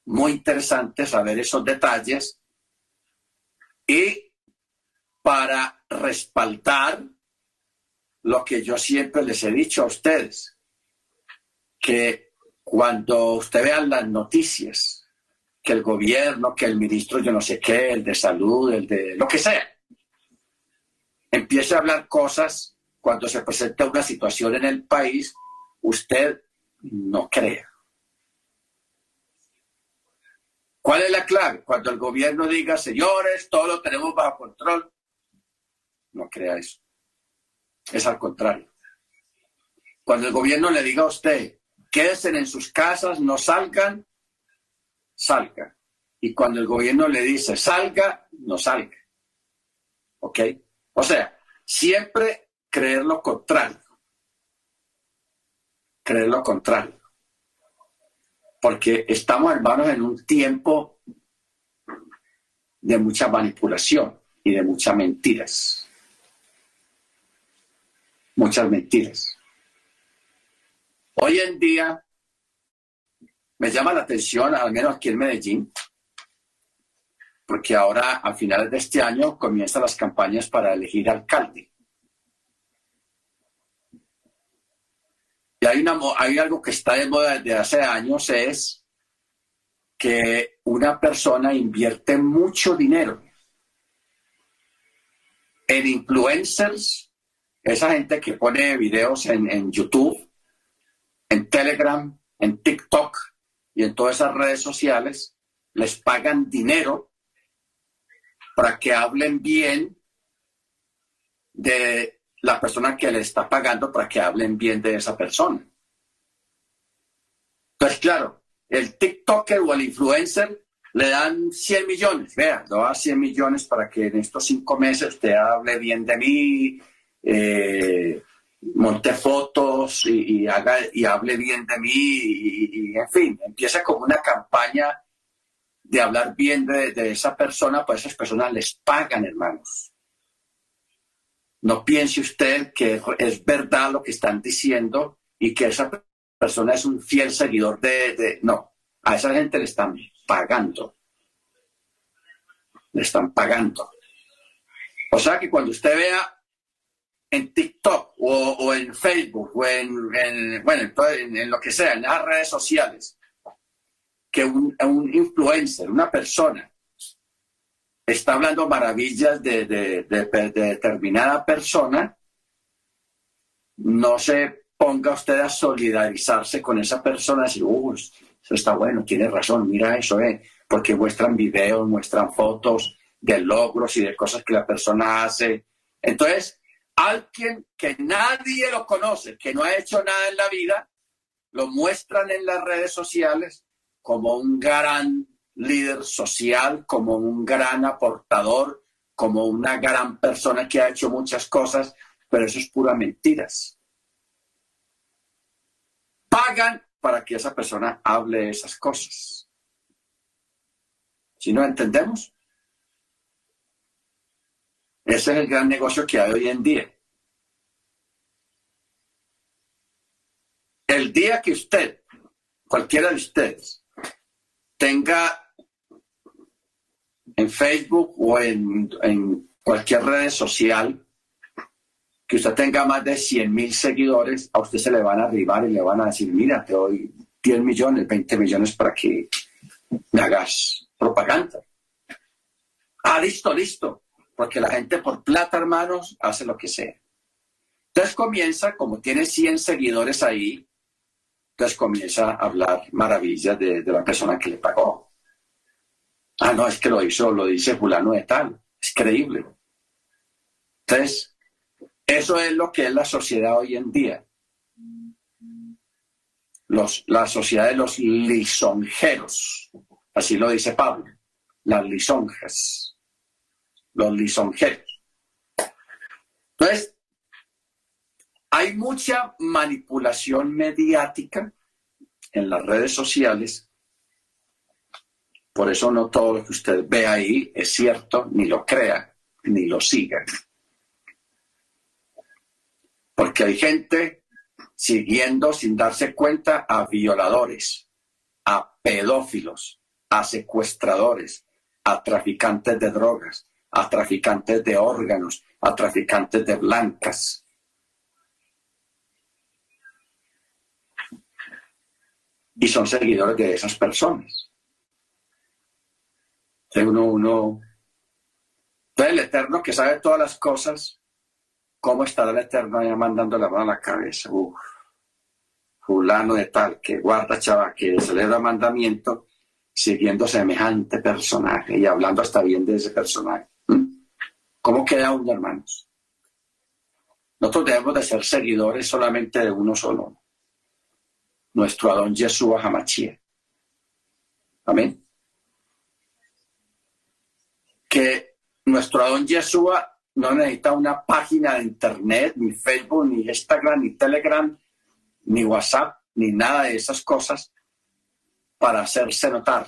muy interesante saber esos detalles. Y para respaldar lo que yo siempre les he dicho a ustedes, que cuando usted vean las noticias, que el gobierno, que el ministro yo no sé qué, el de salud, el de lo que sea, empiece a hablar cosas cuando se presenta una situación en el país, usted no crea. ¿Cuál es la clave? Cuando el gobierno diga, señores, todo lo tenemos bajo control, no crea eso. Es al contrario. Cuando el gobierno le diga a usted, quédense en sus casas, no salgan, salga. Y cuando el gobierno le dice, salga, no salga. ¿Ok? O sea, siempre creer lo contrario. Creer lo contrario. Porque estamos, hermanos, en un tiempo de mucha manipulación y de muchas mentiras muchas mentiras. Hoy en día me llama la atención, al menos aquí en Medellín, porque ahora a finales de este año comienzan las campañas para elegir alcalde. Y hay, una, hay algo que está de moda desde hace años, es que una persona invierte mucho dinero en influencers esa gente que pone videos en, YouTube, en Telegram, en TikTok y en todas esas redes sociales, les pagan dinero para que hablen bien de la persona que le está pagando para que hablen bien de esa persona. Entonces, claro, el TikToker o el influencer le dan 100 millones, vea, le da 100 millones para que en estos cinco meses usted hable bien de mí, eh, monte fotos y, haga, y hable bien de mí y, en fin, empieza como una campaña de hablar bien de, esa persona, pues esas personas les pagan, hermanos. No piense usted que es verdad lo que están diciendo y que esa persona es un fiel seguidor de. No, a esa gente le están pagando. Le están pagando. O sea que cuando usted vea en TikTok o, en Facebook o en, bueno, en, lo que sea, en las redes sociales, que un, influencer, una persona, está hablando maravillas de, determinada persona, no se ponga usted a solidarizarse con esa persona y decir, eso está bueno, tiene razón, mira eso, eh, porque muestran videos, muestran fotos de logros y de cosas que la persona hace. Entonces, alguien que nadie lo conoce, que no ha hecho nada en la vida, lo muestran en las redes sociales como un gran líder social, como un gran aportador, como una gran persona que ha hecho muchas cosas, pero eso es pura mentiras. Pagan para que esa persona hable esas cosas. Si no entendemos, ese es el gran negocio que hay hoy en día. El día que usted, cualquiera de ustedes, tenga en Facebook o en, cualquier red social, que usted tenga más de 100 mil seguidores, a usted se le van a arribar y le van a decir, mira, te doy 10 millones, 20 millones para que me hagas propaganda. Ah, listo, listo porque la gente por plata, hermanos, hace lo que sea. Entonces comienza, como tiene 100 seguidores ahí, entonces comienza a hablar maravillas de, la persona que le pagó. Ah, no, es que lo hizo, lo dice fulano de tal. Es creíble. Entonces, eso es lo que es la sociedad hoy en día. Los, la sociedad de los lisonjeros. Así lo dice Pablo. Las lisonjas. Los lisonjeros. Entonces, hay mucha manipulación mediática en las redes sociales. Por eso no todo lo que usted ve ahí es cierto, ni lo crea, ni lo siga. Porque hay gente siguiendo sin darse cuenta a violadores, a pedófilos, a secuestradores, a traficantes de drogas, a traficantes de órganos, a traficantes de blancas y son seguidores de esas personas. Uno, uno, entonces el Eterno que sabe todas las cosas, ¿cómo estará el Eterno allá mandando la mano a la cabeza? Uf, fulano de tal, que guarda chava, que celebra mandamiento, siguiendo semejante personaje y hablando hasta bien de ese personaje. ¿Mm? ¿Cómo queda uno, hermanos? Nosotros debemos de ser seguidores solamente de uno solo nuestro Adón Yeshua Hamachie. Amén. Que nuestro Adón Yeshua no necesita una página de internet, ni Facebook, ni Instagram, ni Telegram, ni WhatsApp, ni nada de esas cosas para hacerse notar.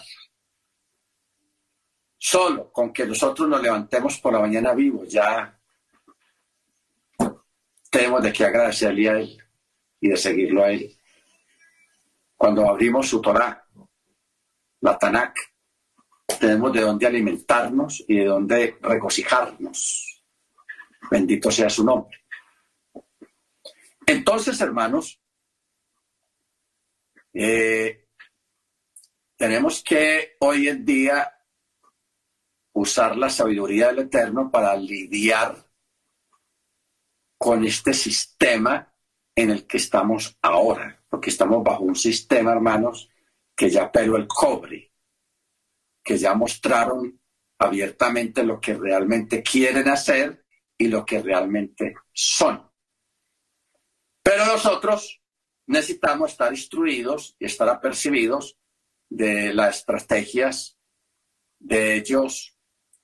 Solo con que nosotros nos levantemos por la mañana vivos, ya tenemos de qué agradecerle a Él y de seguirlo a Él cuando abrimos su Torah, la Tanakh, tenemos de dónde alimentarnos y de dónde regocijarnos. Bendito sea su nombre. Entonces, hermanos, eh, tenemos que hoy en día usar la sabiduría del Eterno para lidiar con este sistema en el que estamos ahora porque estamos bajo un sistema, hermanos, que ya peló el cobre, que ya mostraron abiertamente lo que realmente quieren hacer y lo que realmente son. Pero nosotros necesitamos estar instruidos y estar apercibidos de las estrategias de ellos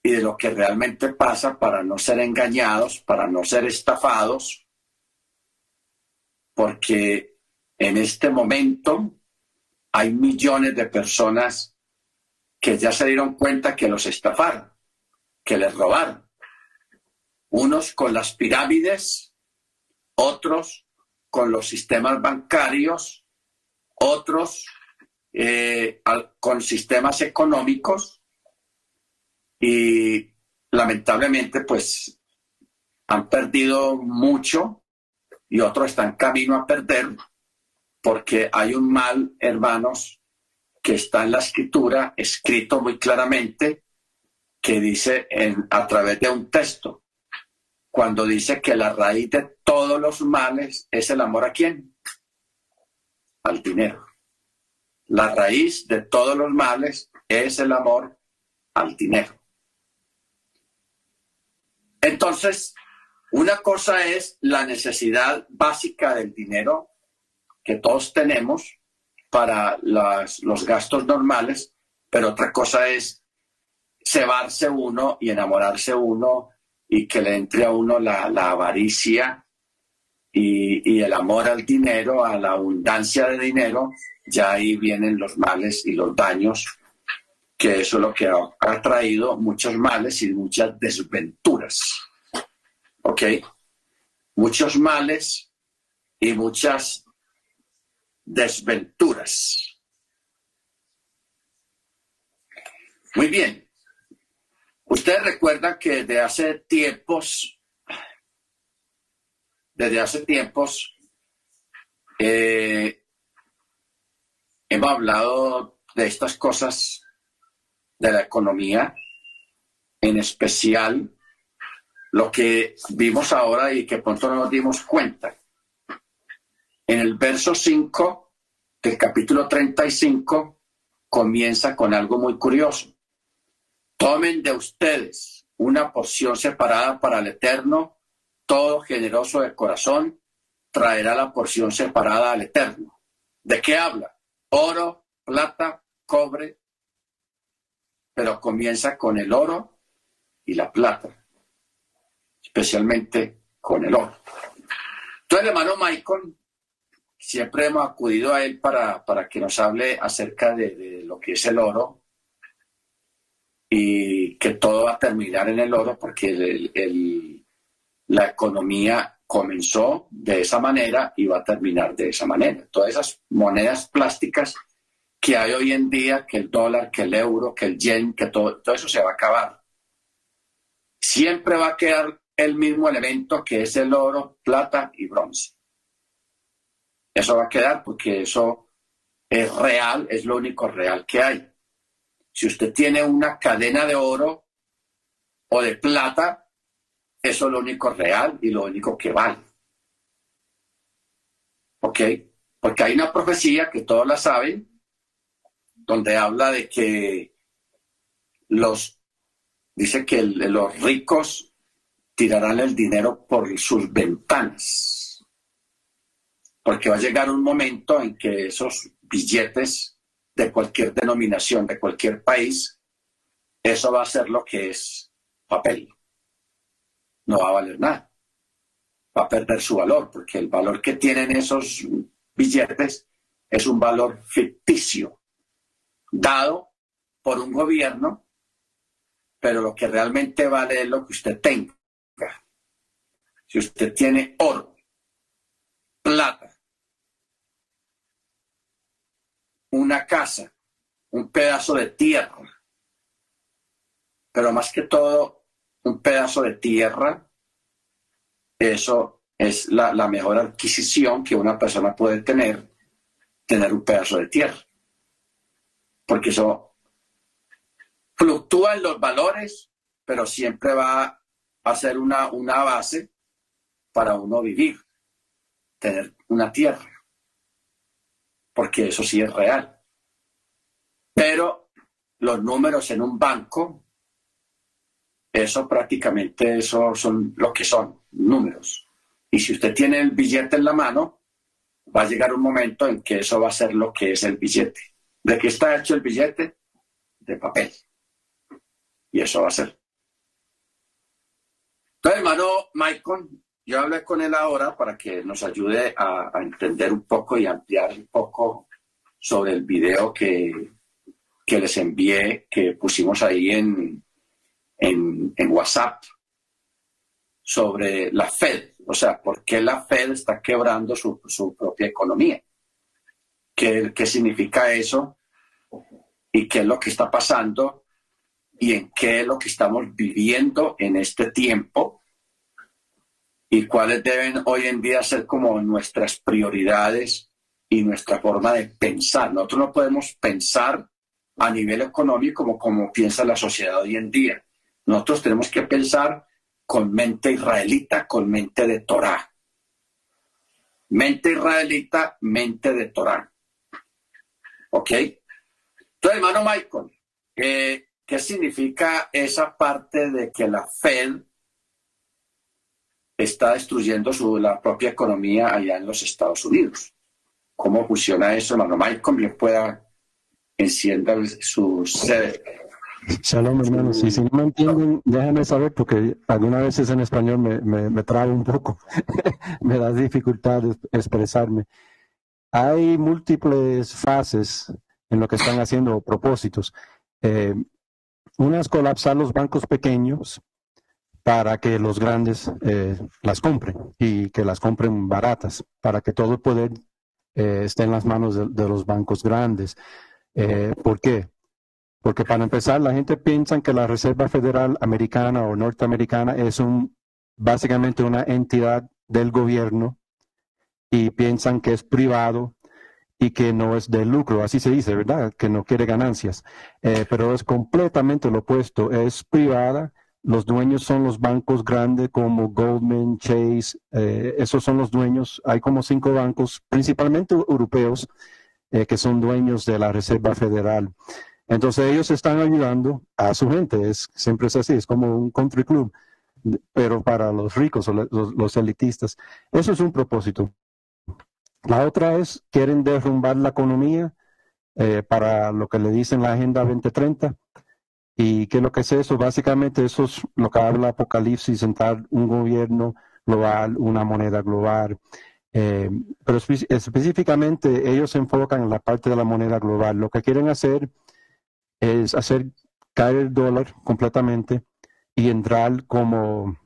y de lo que realmente pasa para no ser engañados, para no ser estafados, porque en este momento hay millones de personas que ya se dieron cuenta que los estafaron, que les robaron. Unos con las pirámides, otros con los sistemas bancarios, otros eh, con sistemas económicos y lamentablemente pues han perdido mucho y otros están camino a perder porque hay un mal, hermanos, que está en la escritura, escrito muy claramente, que dice en, a través de un texto, cuando dice que la raíz de todos los males es el amor a quién? Al dinero. La raíz de todos los males es el amor al dinero. Entonces, una cosa es la necesidad básica del dinero, que todos tenemos para los gastos normales, pero otra cosa es cebarse uno y enamorarse uno y que le entre a uno la, avaricia y, y, el amor al dinero, a la abundancia de dinero, ya ahí vienen los males y los daños, que eso es lo que ha, ha traído muchos males y muchas desventuras. ¿Ok? Muchos males y muchas desventuras. Muy bien. Ustedes recuerdan que desde hace tiempos, desde hace tiempos, eh, hemos hablado de estas cosas de la economía, en especial lo que vimos ahora y que pronto no nos dimos cuenta. En el verso 5 del capítulo 35 comienza con algo muy curioso. Tomen de ustedes una porción separada para el Eterno, todo generoso de corazón traerá la porción separada al Eterno. ¿De qué habla? Oro, plata, cobre, pero comienza con el oro y la plata especialmente con el oro. Entonces, hermano Michael, siempre hemos acudido a él para, para que nos hable acerca de, lo que es el oro y que todo va a terminar en el oro porque la economía comenzó de esa manera y va a terminar de esa manera. Todas esas monedas plásticas que hay hoy en día, que el dólar, que el euro, que el yen, que todo, todo eso se va a acabar. Siempre va a quedar el mismo elemento que es el oro, plata y bronce. Eso va a quedar porque eso es real, es lo único real que hay. Si usted tiene una cadena de oro o de plata, eso es lo único real y lo único que vale. ¿Ok? Porque hay una profecía que todos la saben, donde habla de que los, dice que los ricos tirarán el dinero por sus ventanas. Porque va a llegar un momento en que esos billetes de cualquier denominación, de cualquier país, eso va a ser lo que es papel. No va a valer nada. Va a perder su valor, porque el valor que tienen esos billetes es un valor ficticio, dado por un gobierno, pero lo que realmente vale es lo que usted tenga. Si usted tiene oro, plata, una casa, un pedazo de tierra, pero más que todo un pedazo de tierra, eso es la, mejor adquisición que una persona puede tener, tener un pedazo de tierra. Porque eso fluctúa en los valores, pero siempre va a ser una, una base para uno vivir, tener una tierra, porque eso sí es real. Pero los números en un banco, eso prácticamente eso son lo que son, números. Y si usted tiene el billete en la mano, va a llegar un momento en que eso va a ser lo que es el billete. ¿De qué está hecho el billete? De papel. Y eso va a ser. Entonces, hermano Michael, yo hablé con él ahora para que nos ayude a, entender un poco y ampliar un poco sobre el video que, que les envié, que pusimos ahí en, en, WhatsApp, sobre la Fed, o sea, por qué la Fed está quebrando su, su propia economía. ¿Qué, ¿Qué significa eso? ¿Y qué es lo que está pasando? ¿Y en qué es lo que estamos viviendo en este tiempo? Y cuáles deben hoy en día ser como nuestras prioridades y nuestra forma de pensar. Nosotros no podemos pensar a nivel económico como, como piensa la sociedad hoy en día. Nosotros tenemos que pensar con mente israelita, con mente de Torah. Mente israelita, mente de Torah. ¿Ok? Entonces, hermano Michael, ¿qué, ¿qué significa esa parte de que la Fed está destruyendo su, la propia economía allá en los Estados Unidos. ¿Cómo funciona eso, hermano Mike? Bien pueda encienda su sede. Shalom, hermanos. Y si no me entienden, déjenme saber porque algunas veces en español me, me, me trabo un poco. [laughs] me da dificultad de expresarme. Hay múltiples fases en lo que están haciendo propósitos. Eh, una es colapsar los bancos pequeños para que los grandes eh, las compren y que las compren baratas, para que todo el poder eh, esté en las manos de, los bancos grandes. Eh, ¿Por qué? Porque para empezar, la gente piensa que la Reserva Federal Americana o norteamericana es un, básicamente una entidad del gobierno y piensan que es privado y que no es de lucro, así se dice, ¿verdad? Que no quiere ganancias. pero es completamente lo opuesto, es privada los dueños son los bancos grandes como Goldman, Chase, eh, esos son los dueños. Hay como cinco bancos, principalmente europeos, eh, que son dueños de la Reserva Federal. Entonces ellos están ayudando a su gente, es, siempre es así, es como un country club, pero para los ricos o los, elitistas. Eso es un propósito. La otra es, quieren derrumbar la economía eh, para lo que le dicen la Agenda 2030 ¿Y qué es lo que es eso? Básicamente eso es lo que habla Apocalipsis, sentar un gobierno global, una moneda global. Eh, pero específicamente ellos se enfocan en la parte de la moneda global. Lo que quieren hacer es hacer caer el dólar completamente y entrar como...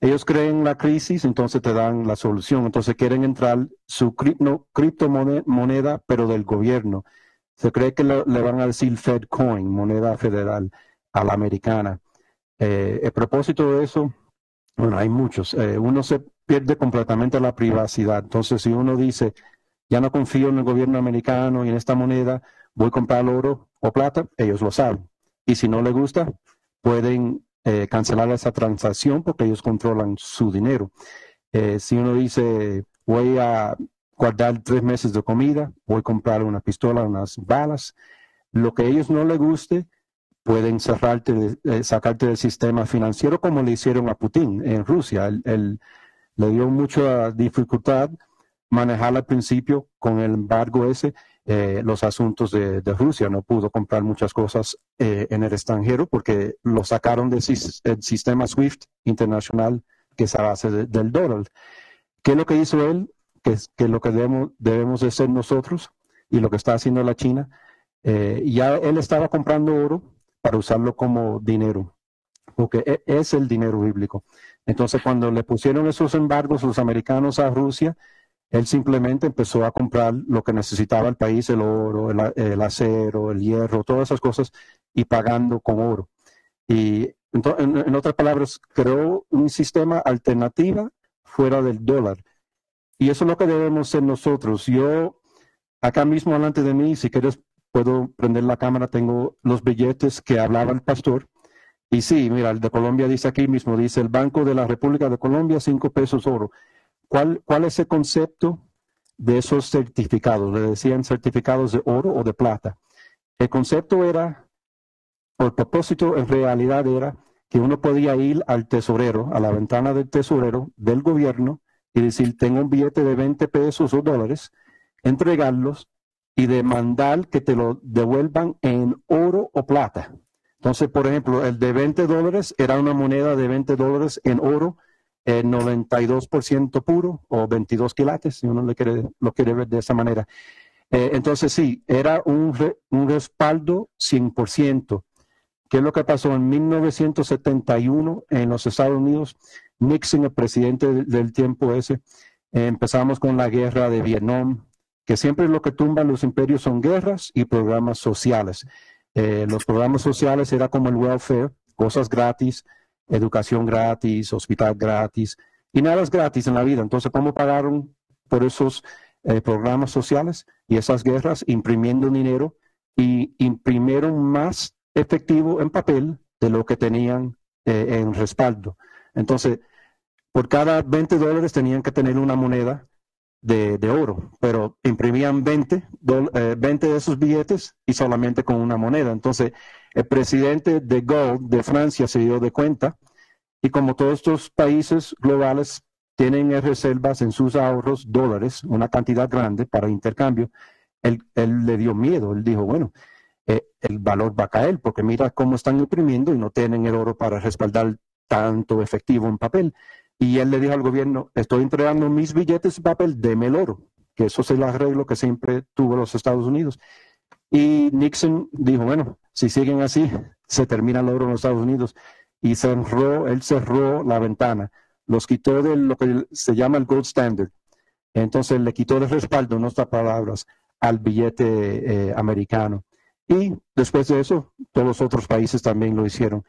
Ellos creen la crisis, entonces te dan la solución. Entonces quieren entrar su cripto, criptomoneda, pero del gobierno. Se cree que le van a decir Fed Coin, moneda federal a la americana. Eh, el propósito de eso, bueno, hay muchos. Eh, uno se pierde completamente la privacidad. Entonces, si uno dice, ya no confío en el gobierno americano y en esta moneda, voy a comprar oro o plata, ellos lo saben. Y si no le gusta, pueden eh, cancelar esa transacción porque ellos controlan su dinero. si uno dice, voy a guardar tres meses de comida, voy a comprar una pistola, unas balas, lo que a ellos no les guste, pueden cerrarte, eh, sacarte del sistema financiero como le hicieron a Putin en Rusia. Él, le dio mucha dificultad manejar al principio con el embargo ese eh, los asuntos de, Rusia. No pudo comprar muchas cosas eh, en el extranjero porque lo sacaron del sistema SWIFT internacional que es a base del dólar. ¿Qué es lo que hizo él? Que es que lo que debemos, debemos de ser nosotros y lo que está haciendo la China. ya él estaba comprando oro para usarlo como dinero, porque e, es el dinero bíblico. Entonces, cuando le pusieron esos embargos los americanos a Rusia, él simplemente empezó a comprar lo que necesitaba el país, el oro, el, acero, el hierro, todas esas cosas, y pagando con oro. Y en, en, otras palabras, creó un sistema alternativo fuera del dólar. Y eso es lo que debemos ser nosotros. Yo, acá mismo delante de mí, si quieres puedo prender la cámara, tengo los billetes que hablaba el pastor. Y sí, mira, el de Colombia dice aquí mismo, dice el Banco de la República de Colombia, cinco pesos oro. ¿Cuál, cuál es el concepto de esos certificados? Le decían certificados de oro o de plata. El concepto era, o el propósito en realidad era que uno podía ir al tesorero, a la ventana del tesorero del gobierno y decir, tengo un billete de 20 pesos o dólares, entregarlos y demandar que te lo devuelvan en oro o plata. Entonces, por ejemplo, el de 20 dólares era una moneda de 20 dólares en oro, el 92% puro o 22 quilates, si uno le quiere, lo quiere ver de esa manera. Eh, entonces, sí, era un, un respaldo 100%. ¿Qué es lo que pasó en 1971 en los Estados Unidos? Nixon, el presidente del, tiempo ese, empezamos con la guerra de Vietnam, que siempre lo que tumban los imperios son guerras y programas sociales. Eh, los programas sociales era como el welfare, cosas gratis, educación gratis, hospital gratis, y nada es gratis en la vida. Entonces, ¿cómo pagaron por esos eh, programas sociales y esas guerras? Imprimiendo dinero y imprimieron más efectivo en papel de lo que tenían eh, en respaldo. Entonces, por cada 20 dólares tenían que tener una moneda de, oro, pero imprimían 20, 20 eh, de esos billetes y solamente con una moneda. Entonces, el presidente de Gold de Francia se dio de cuenta y como todos estos países globales tienen reservas en sus ahorros dólares, una cantidad grande para intercambio, él, le dio miedo, él dijo, bueno, eh, el valor va a caer porque mira cómo están imprimiendo y no tienen el oro para respaldar tanto efectivo en papel. Y él le dijo al gobierno, estoy entregando mis billetes de papel, deme el oro, que eso es el arreglo que siempre tuvo los Estados Unidos. Y Nixon dijo, bueno, si siguen así, se termina el oro en los Estados Unidos. Y cerró, él cerró la ventana, los quitó de lo que se llama el gold standard. Entonces le quitó el respaldo, en otras palabras, al billete eh, americano. Y después de eso, todos los otros países también lo hicieron.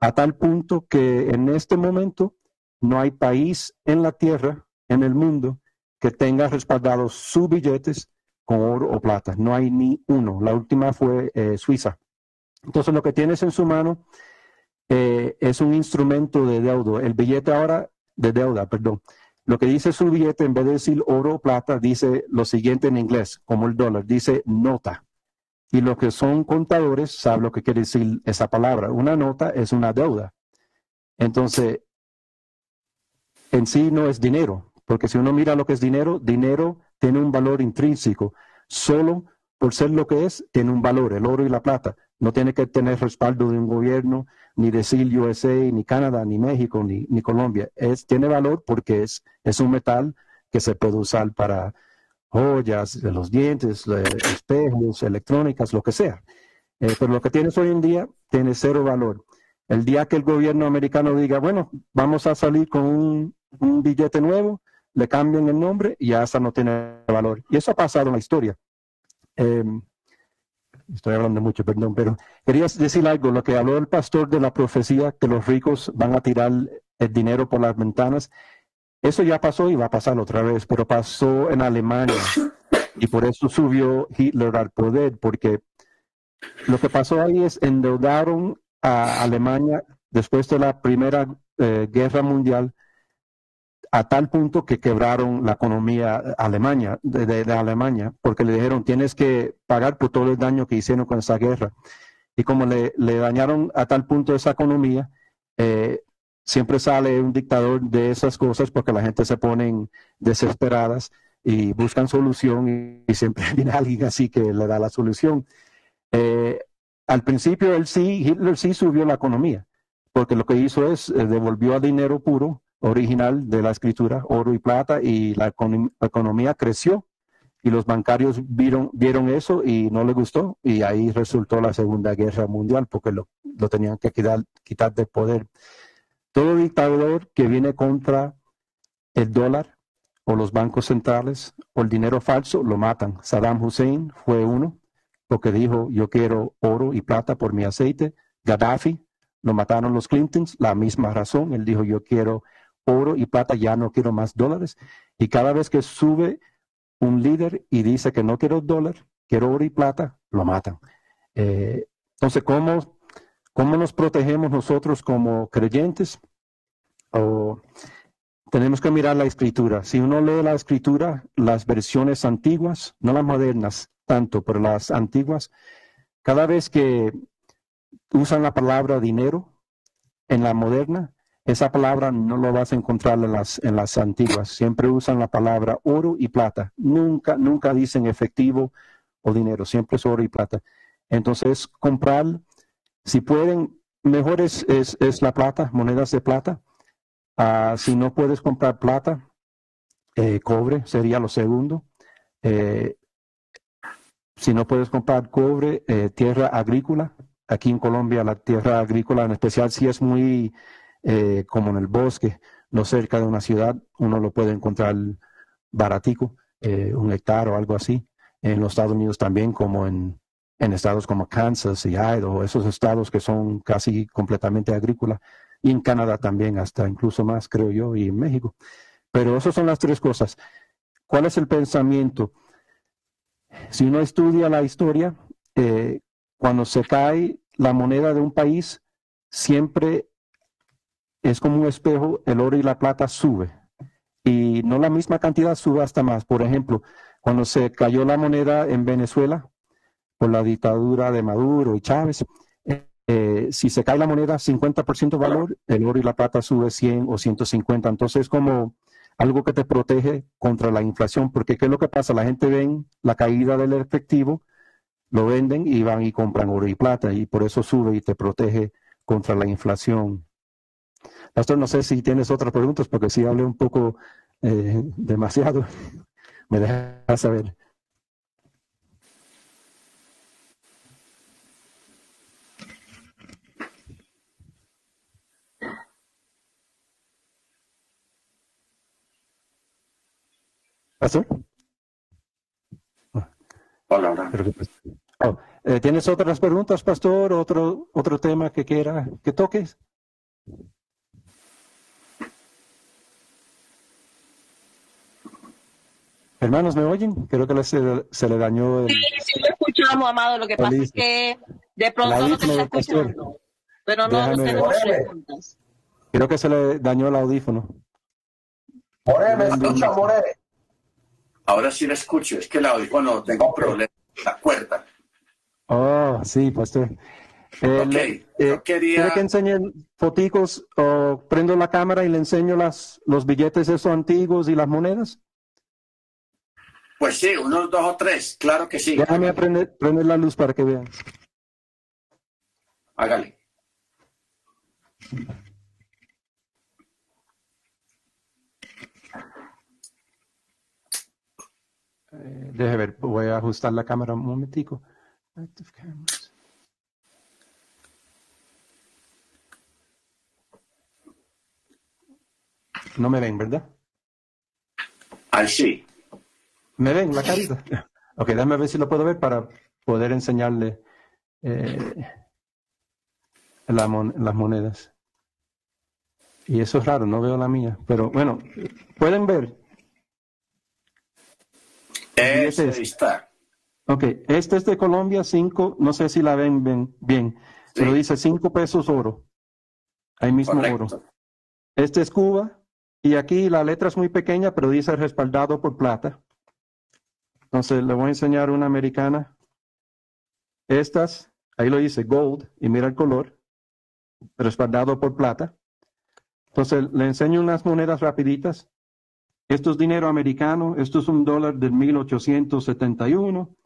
A tal punto que en este momento no hay país en la tierra, en el mundo, que tenga respaldados sus billetes con oro o plata. No hay ni uno. La última fue eh, Suiza. Entonces, lo que tienes en su mano eh, es un instrumento de deuda. El billete ahora, de deuda, perdón. Lo que dice su billete, en vez de decir oro o plata, dice lo siguiente en inglés, como el dólar, dice nota. Y los que son contadores saben lo que quiere decir esa palabra. Una nota es una deuda. Entonces, en sí no es dinero, porque si uno mira lo que es dinero, dinero tiene un valor intrínseco. Solo por ser lo que es, tiene un valor, el oro y la plata. No tiene que tener respaldo de un gobierno, ni decir USA, ni Canadá, ni México, ni, ni Colombia. Es, tiene valor porque es, es un metal que se puede usar para joyas, los dientes, espejos, electrónicas, lo que sea. Eh, pero lo que tienes hoy en día tiene cero valor. El día que el gobierno americano diga, bueno, vamos a salir con un, billete nuevo, le cambian el nombre y ya hasta no tiene valor. Y eso ha pasado en la historia. Em, estoy hablando mucho, perdón, pero quería decir algo, lo que habló el pastor de la profecía, que los ricos van a tirar el dinero por las ventanas. Eso ya pasó y va a pasar otra vez, pero pasó en Alemania y por eso subió Hitler al poder, porque lo que pasó ahí es endeudaron a Alemania después de la Primera eh, Guerra Mundial a tal punto que quebraron la economía Alemania, de, Alemania, porque le dijeron tienes que pagar por todo el daño que hicieron con esa guerra. Y como le, dañaron a tal punto esa economía, eh, siempre sale un dictador de esas cosas porque la gente se pone desesperadas y buscan solución y, siempre [laughs] viene alguien así que le da la solución. Eh, al principio él sí, Hitler sí subió la economía, porque lo que hizo es eh, devolvió a dinero puro original de la escritura, oro y plata, y la, economía creció y los bancarios vieron, vieron eso y no les gustó y ahí resultó la Segunda Guerra Mundial porque lo, lo tenían que quitar, quitar del poder. Todo dictador que viene contra el dólar o los bancos centrales o el dinero falso lo matan. Saddam Hussein fue uno porque dijo yo quiero oro y plata por mi aceite. Gaddafi lo mataron los Clintons, la misma razón. Él dijo yo quiero oro y plata, ya no quiero más dólares. Y cada vez que sube un líder y dice que no quiero dólar, quiero oro y plata, lo matan. Eh, entonces, ¿cómo, ¿cómo nos protegemos nosotros como creyentes? o tenemos que mirar la escritura. Si uno lee la escritura, las versiones antiguas, no las modernas tanto, pero las antiguas, cada vez que usan la palabra dinero en la moderna, esa palabra no lo vas a encontrar en las, en las antiguas. Siempre usan la palabra oro y plata. Nunca, nunca dicen efectivo o dinero. Siempre es oro y plata. Entonces, comprar, si pueden, mejor es, es la plata, monedas de plata. Ah, si no puedes comprar plata, eh, cobre sería lo segundo. Eh, si no puedes comprar cobre, eh, tierra agrícola. Aquí en Colombia la tierra agrícola, en especial si es muy como en el bosque, no cerca de una ciudad, uno lo puede encontrar baratico, un hectárea o algo así. En los Estados Unidos también, como en, en estados como Kansas y Idaho, esos estados que son casi completamente agrícolas y en Canadá también, hasta incluso más, creo yo, y en México. Pero esas son las tres cosas. ¿Cuál es el pensamiento? Si uno estudia la historia, eh, cuando se cae la moneda de un país, siempre es como un espejo, el oro y la plata sube. Y no la misma cantidad, sube hasta más. Por ejemplo, cuando se cayó la moneda en Venezuela por la dictadura de Maduro y Chávez, eh, si se cae la moneda 50% valor, el oro y la plata sube 100 o 150. Entonces es como algo que te protege contra la inflación, porque ¿qué es lo que pasa? La gente ven la caída del efectivo, lo venden y van y compran oro y plata y por eso sube y te protege contra la inflación. Pastor, no sé si tienes otras preguntas, porque si hablé un poco eh, demasiado, [laughs] me dejas saber. ¿Pastor? Hola, oh, eh, ¿Tienes otras preguntas, pastor? ¿Otro, otro tema que quiera que toques? Hermanos, ¿me oyen? Creo que se, le dañó el... Sí, sí lo escuchamos, amado. Lo que pasa es que de pronto no te está escuchando. pero no tenemos preguntas. Creo que se le dañó el audífono. More, ¿me escucha, More? Ahora sí le escucho, es que el audífono tengo problemas la cuerda. Oh, sí, pastor. Eh, eh, quería... que enseñe foticos o prendo la cámara y le enseño las, los billetes esos antiguos y las monedas? Pues sí, unos dos o tres, claro que sí. Déjame prender, prender la luz para que vean. Hágale. Eh, deje ver, voy a ajustar la cámara un momentico. No me ven, ¿verdad? Ah, sí. ¿Me ven la carita? Ok, déjame ver si lo puedo ver para poder enseñarle eh, las monedas. Y eso es raro, no veo la mía. Pero bueno, pueden ver. Este está. Ok, este es de Colombia, cinco, no sé si la ven, bien, pero dice cinco pesos oro. Ahí mismo oro. Este es Cuba, y aquí la letra es muy pequeña, pero dice respaldado por plata. Entonces le voy a enseñar una americana. Estas, ahí lo dice gold, y mira el color, respaldado por plata. Entonces le enseño unas monedas rapiditas. Esto es dinero americano, esto es un dólar de 1871,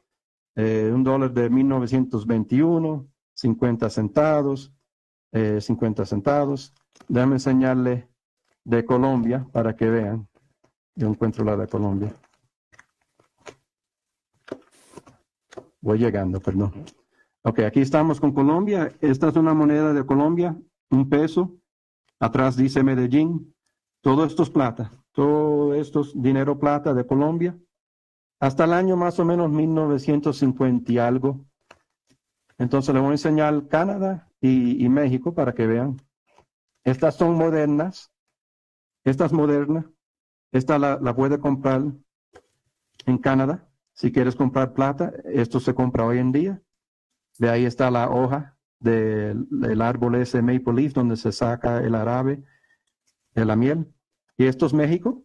eh, un dólar de 1921, 50 centavos, eh, 50 centavos. Déjame enseñarle de Colombia para que vean. Yo encuentro la de Colombia. Voy llegando, perdón. Ok, aquí estamos con Colombia. Esta es una moneda de Colombia, un peso. Atrás dice Medellín. Todo esto es plata. Todo esto es dinero plata de Colombia. Hasta el año más o menos 1950 y algo. Entonces le voy a enseñar Canadá y, México para que vean. Estas son modernas. Esta es moderna. Esta la, la puede comprar en Canadá. Si quieres comprar plata, esto se compra hoy en día. De ahí está la hoja del, árbol ese maple leaf donde se saca el árabe de la miel. Y esto es México.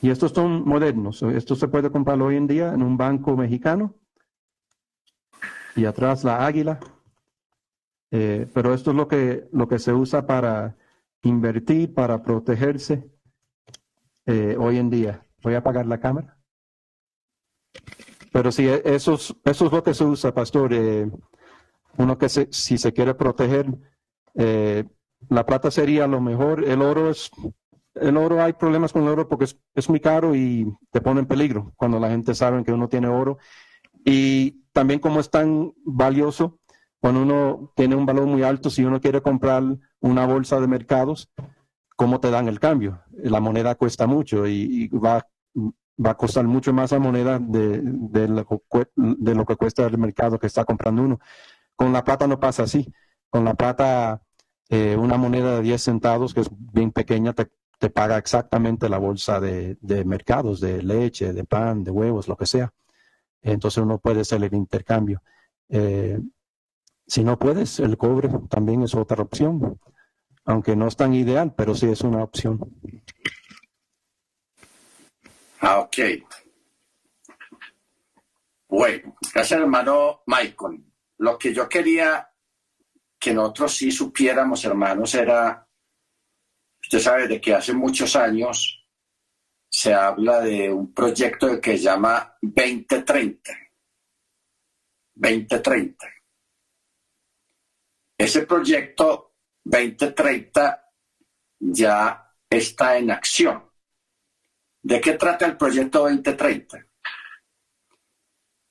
Y estos son modernos. Esto se puede comprar hoy en día en un banco mexicano. Y atrás la águila. Eh, pero esto es lo que, lo que se usa para invertir, para protegerse eh, hoy en día. Voy a apagar la cámara. Pero sí, eso es, eso es lo que se usa, pastor. Eh, uno que se, si se quiere proteger, eh, la plata sería lo mejor. El oro es, el oro hay problemas con el oro porque es, es, muy caro y te pone en peligro cuando la gente sabe que uno tiene oro. Y también como es tan valioso, cuando uno tiene un valor muy alto, si uno quiere comprar una bolsa de mercados, ¿cómo te dan el cambio? La moneda cuesta mucho y, y va va a costar mucho más la moneda de, de, lo, de, lo, que cuesta el mercado que está comprando uno. Con la plata no pasa así. Con la plata, eh, una moneda de 10 centavos, que es bien pequeña, te, paga exactamente la bolsa de, de, mercados, de leche, de pan, de huevos, lo que sea. Entonces uno puede hacer el intercambio. Eh, si no puedes, el cobre también es otra opción, aunque no es tan ideal, pero sí es una opción. Ah, ok. Bueno, gracias hermano Michael. Lo que yo quería que nosotros sí supiéramos, hermanos, era, usted sabe de que hace muchos años se habla de un proyecto que se llama 2030. 2030. Ese proyecto 2030 ya está en acción. ¿De qué trata el proyecto 2030?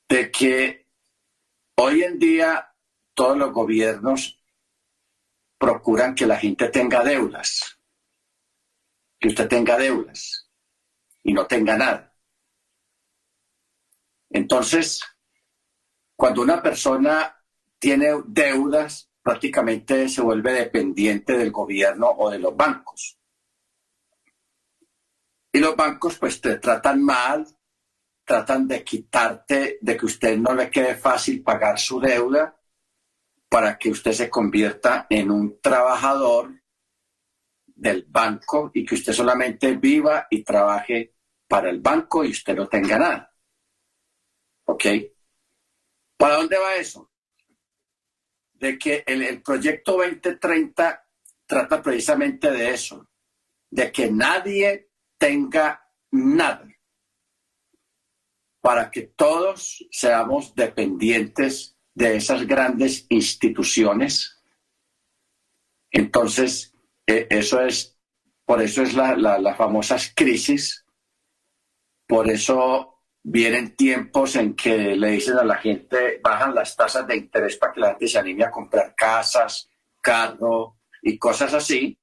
De que hoy en día todos los gobiernos procuran que la gente tenga deudas, que usted tenga deudas y no tenga nada. Entonces, cuando una persona tiene deudas, prácticamente se vuelve dependiente del gobierno o de los bancos. Y los bancos pues te tratan mal, tratan de quitarte, de que usted no le quede fácil pagar su deuda, para que usted se convierta en un trabajador del banco y que usted solamente viva y trabaje para el banco y usted no tenga nada. ¿Ok? ¿Para dónde va eso? De que el, el proyecto 2030 trata precisamente de eso, de que nadie tenga nada, para que todos seamos dependientes de esas grandes instituciones. Entonces, eh, eso es, por eso es la, la, las famosas crisis, por eso vienen tiempos en que le dicen a la gente, bajan las tasas de interés para que la gente se anime a comprar casas, carro y cosas así,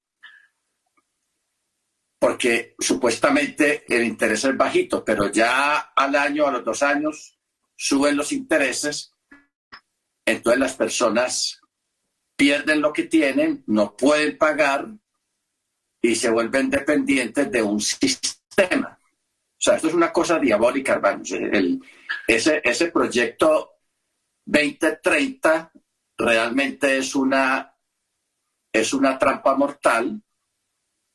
porque supuestamente el interés es bajito, pero ya al año, a los dos años, suben los intereses, entonces las personas pierden lo que tienen, no pueden pagar y se vuelven dependientes de un sistema. O sea, esto es una cosa diabólica, hermanos. Ese, ese proyecto 2030 realmente es una, es una trampa mortal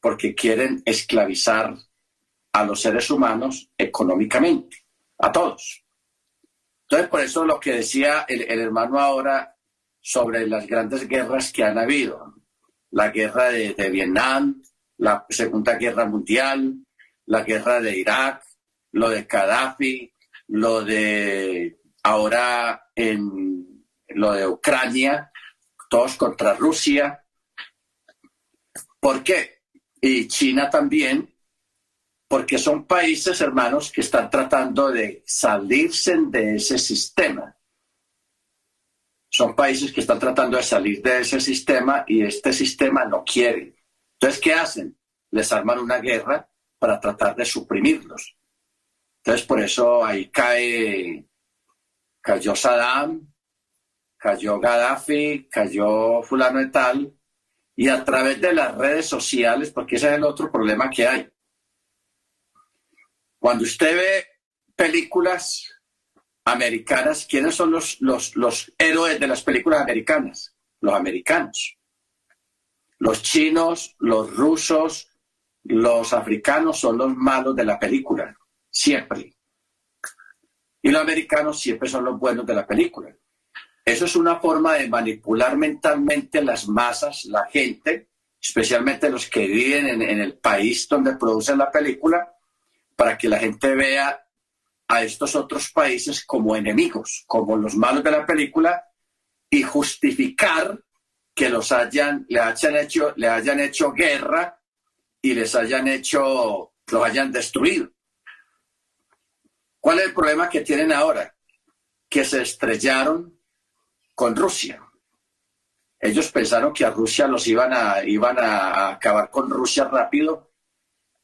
porque quieren esclavizar a los seres humanos económicamente, a todos. Entonces, por eso lo que decía el, hermano ahora sobre las grandes guerras que han habido, la guerra de, de Vietnam, la Segunda Guerra Mundial, la guerra de Irak, lo de Gaddafi, lo de ahora en lo de Ucrania, todos contra Rusia. ¿Por qué? Y China también, porque son países hermanos que están tratando de salirse de ese sistema. Son países que están tratando de salir de ese sistema y este sistema no quiere. Entonces, ¿qué hacen? Les arman una guerra para tratar de suprimirlos. Entonces, por eso ahí cae, cayó Saddam, cayó Gaddafi, cayó fulano y tal, y a través de las redes sociales, porque ese es el otro problema que hay. Cuando usted ve películas americanas, ¿quiénes son los, los, los héroes de las películas americanas? Los americanos. Los chinos, los rusos, los africanos son los malos de la película, siempre. Y los americanos siempre son los buenos de la película. Eso es una forma de manipular mentalmente las masas, la gente, especialmente los que viven en, el país donde producen la película, para que la gente vea a estos otros países como enemigos, como los malos de la película, y justificar que los hayan, le hayan hecho, le hayan hecho guerra y les hayan hecho, los hayan destruido. ¿Cuál es el problema que tienen ahora? Que se estrellaron con Rusia. Ellos pensaron que a Rusia los iban a, iban a acabar con Rusia rápido,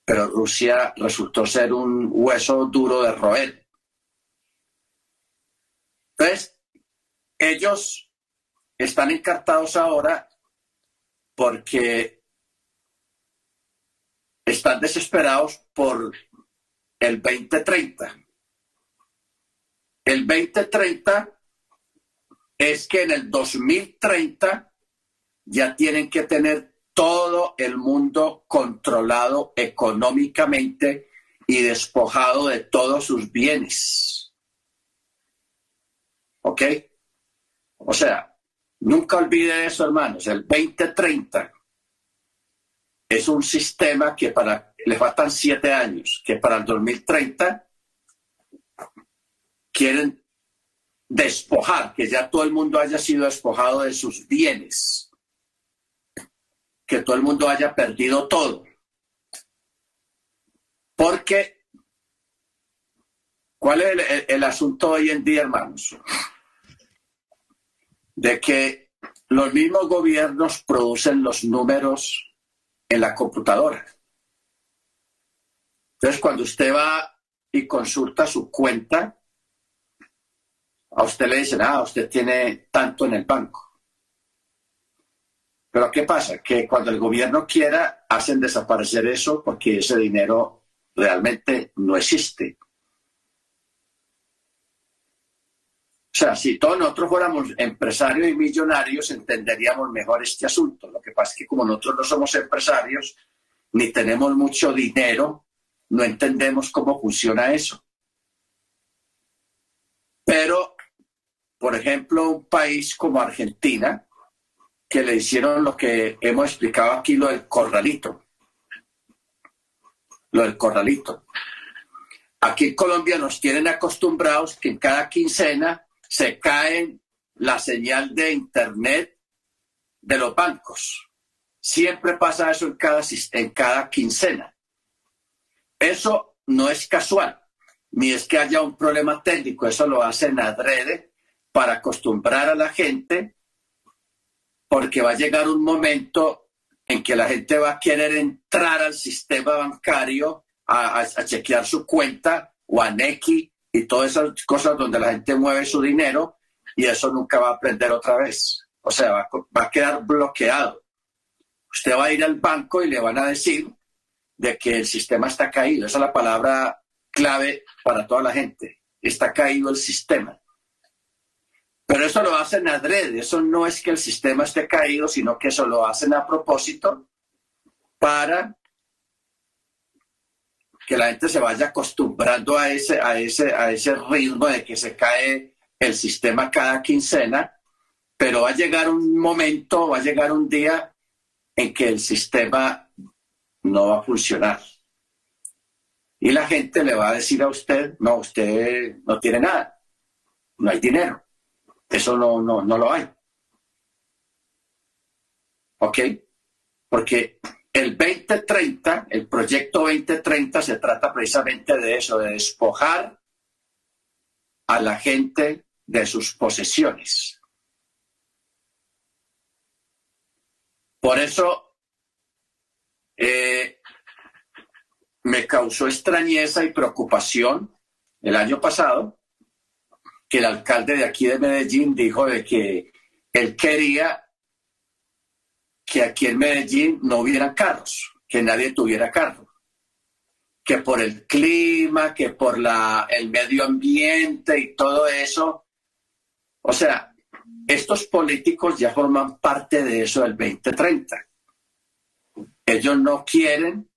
pero Rusia resultó ser un hueso duro de roer. Entonces, ellos están encartados ahora porque están desesperados por el 2030. El 2030 es que en el 2030 ya tienen que tener todo el mundo controlado económicamente y despojado de todos sus bienes. ¿Ok? O sea, nunca olvide eso, hermanos. El 2030 es un sistema que para, le faltan siete años, que para el 2030 quieren despojar, que ya todo el mundo haya sido despojado de sus bienes, que todo el mundo haya perdido todo. Porque, ¿cuál es el, el, asunto hoy en día, hermanos? De que los mismos gobiernos producen los números en la computadora. Entonces, cuando usted va y consulta su cuenta, a usted le dicen, ah, usted tiene tanto en el banco. Pero ¿qué pasa? Que cuando el gobierno quiera, hacen desaparecer eso porque ese dinero realmente no existe. O sea, si todos nosotros fuéramos empresarios y millonarios, entenderíamos mejor este asunto. Lo que pasa es que como nosotros no somos empresarios, ni tenemos mucho dinero, no entendemos cómo funciona eso. Pero, por ejemplo, un país como Argentina, que le hicieron lo que hemos explicado aquí, lo del corralito. Lo del corralito. Aquí en Colombia nos tienen acostumbrados que en cada quincena se cae la señal de Internet de los bancos. Siempre pasa eso en cada, en cada quincena. Eso no es casual, ni es que haya un problema técnico, eso lo hacen adrede para acostumbrar a la gente, porque va a llegar un momento en que la gente va a querer entrar al sistema bancario a, chequear su cuenta o a Neki y todas esas cosas donde la gente mueve su dinero y eso nunca va a aprender otra vez. O sea, va, va, a quedar bloqueado. Usted va a ir al banco y le van a decir de que el sistema está caído. Esa es la palabra clave para toda la gente. Está caído el sistema. Pero eso lo hacen adrede. Eso no es que el sistema esté caído, sino que eso lo hacen a propósito para que la gente se vaya acostumbrando a ese, a ese, a ese ritmo de que se cae el sistema cada quincena, pero va a llegar un momento, va a llegar un día en que el sistema no va a funcionar. Y la gente le va a decir a usted, no, usted no tiene nada, no hay dinero, eso no, no, no lo hay. ¿Ok? Porque el 2030, el proyecto 2030 se trata precisamente de eso, de despojar a la gente de sus posesiones. Por eso eh, me causó extrañeza y preocupación el año pasado que el alcalde de aquí de Medellín dijo de que él quería que aquí en Medellín no hubiera carros, que nadie tuviera carro, que por el clima, que por la, el medio ambiente y todo eso. O sea, estos políticos ya forman parte de eso del 2030. Ellos no quieren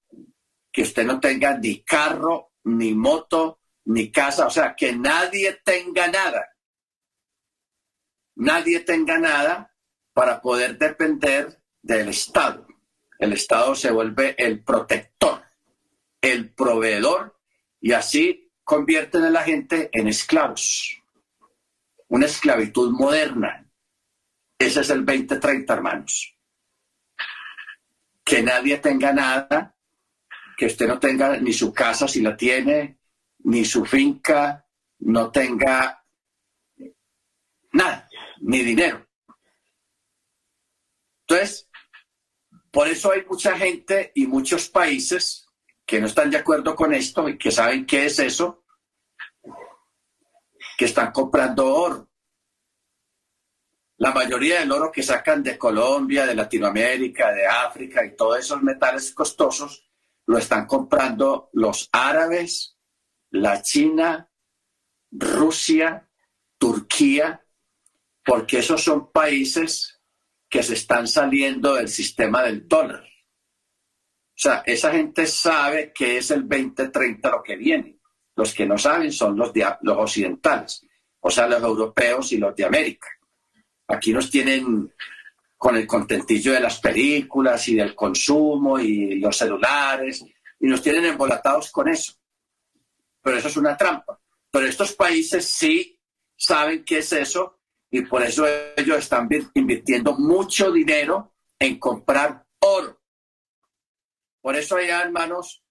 que usted no tenga ni carro, ni moto, ni casa, o sea, que nadie tenga nada. Nadie tenga nada para poder depender del Estado. El Estado se vuelve el protector, el proveedor, y así convierten a la gente en esclavos. Una esclavitud moderna. Ese es el 2030, hermanos. Que nadie tenga nada, que usted no tenga ni su casa si la tiene, ni su finca, no tenga nada, ni dinero. Entonces, por eso hay mucha gente y muchos países que no están de acuerdo con esto y que saben qué es eso, que están comprando oro. La mayoría del oro que sacan de Colombia, de Latinoamérica, de África y todos esos metales costosos, lo están comprando los árabes, la China, Rusia, Turquía, porque esos son países que se están saliendo del sistema del dólar. O sea, esa gente sabe que es el 2030 lo que viene. Los que no saben son los, los occidentales, o sea, los europeos y los de América. Aquí nos tienen con el contentillo de las películas y del consumo y los celulares, y nos tienen embolatados con eso. Pero eso es una trampa. Pero estos países sí saben qué es eso y por eso ellos están invirtiendo mucho dinero en comprar oro. Por eso hay hermanos,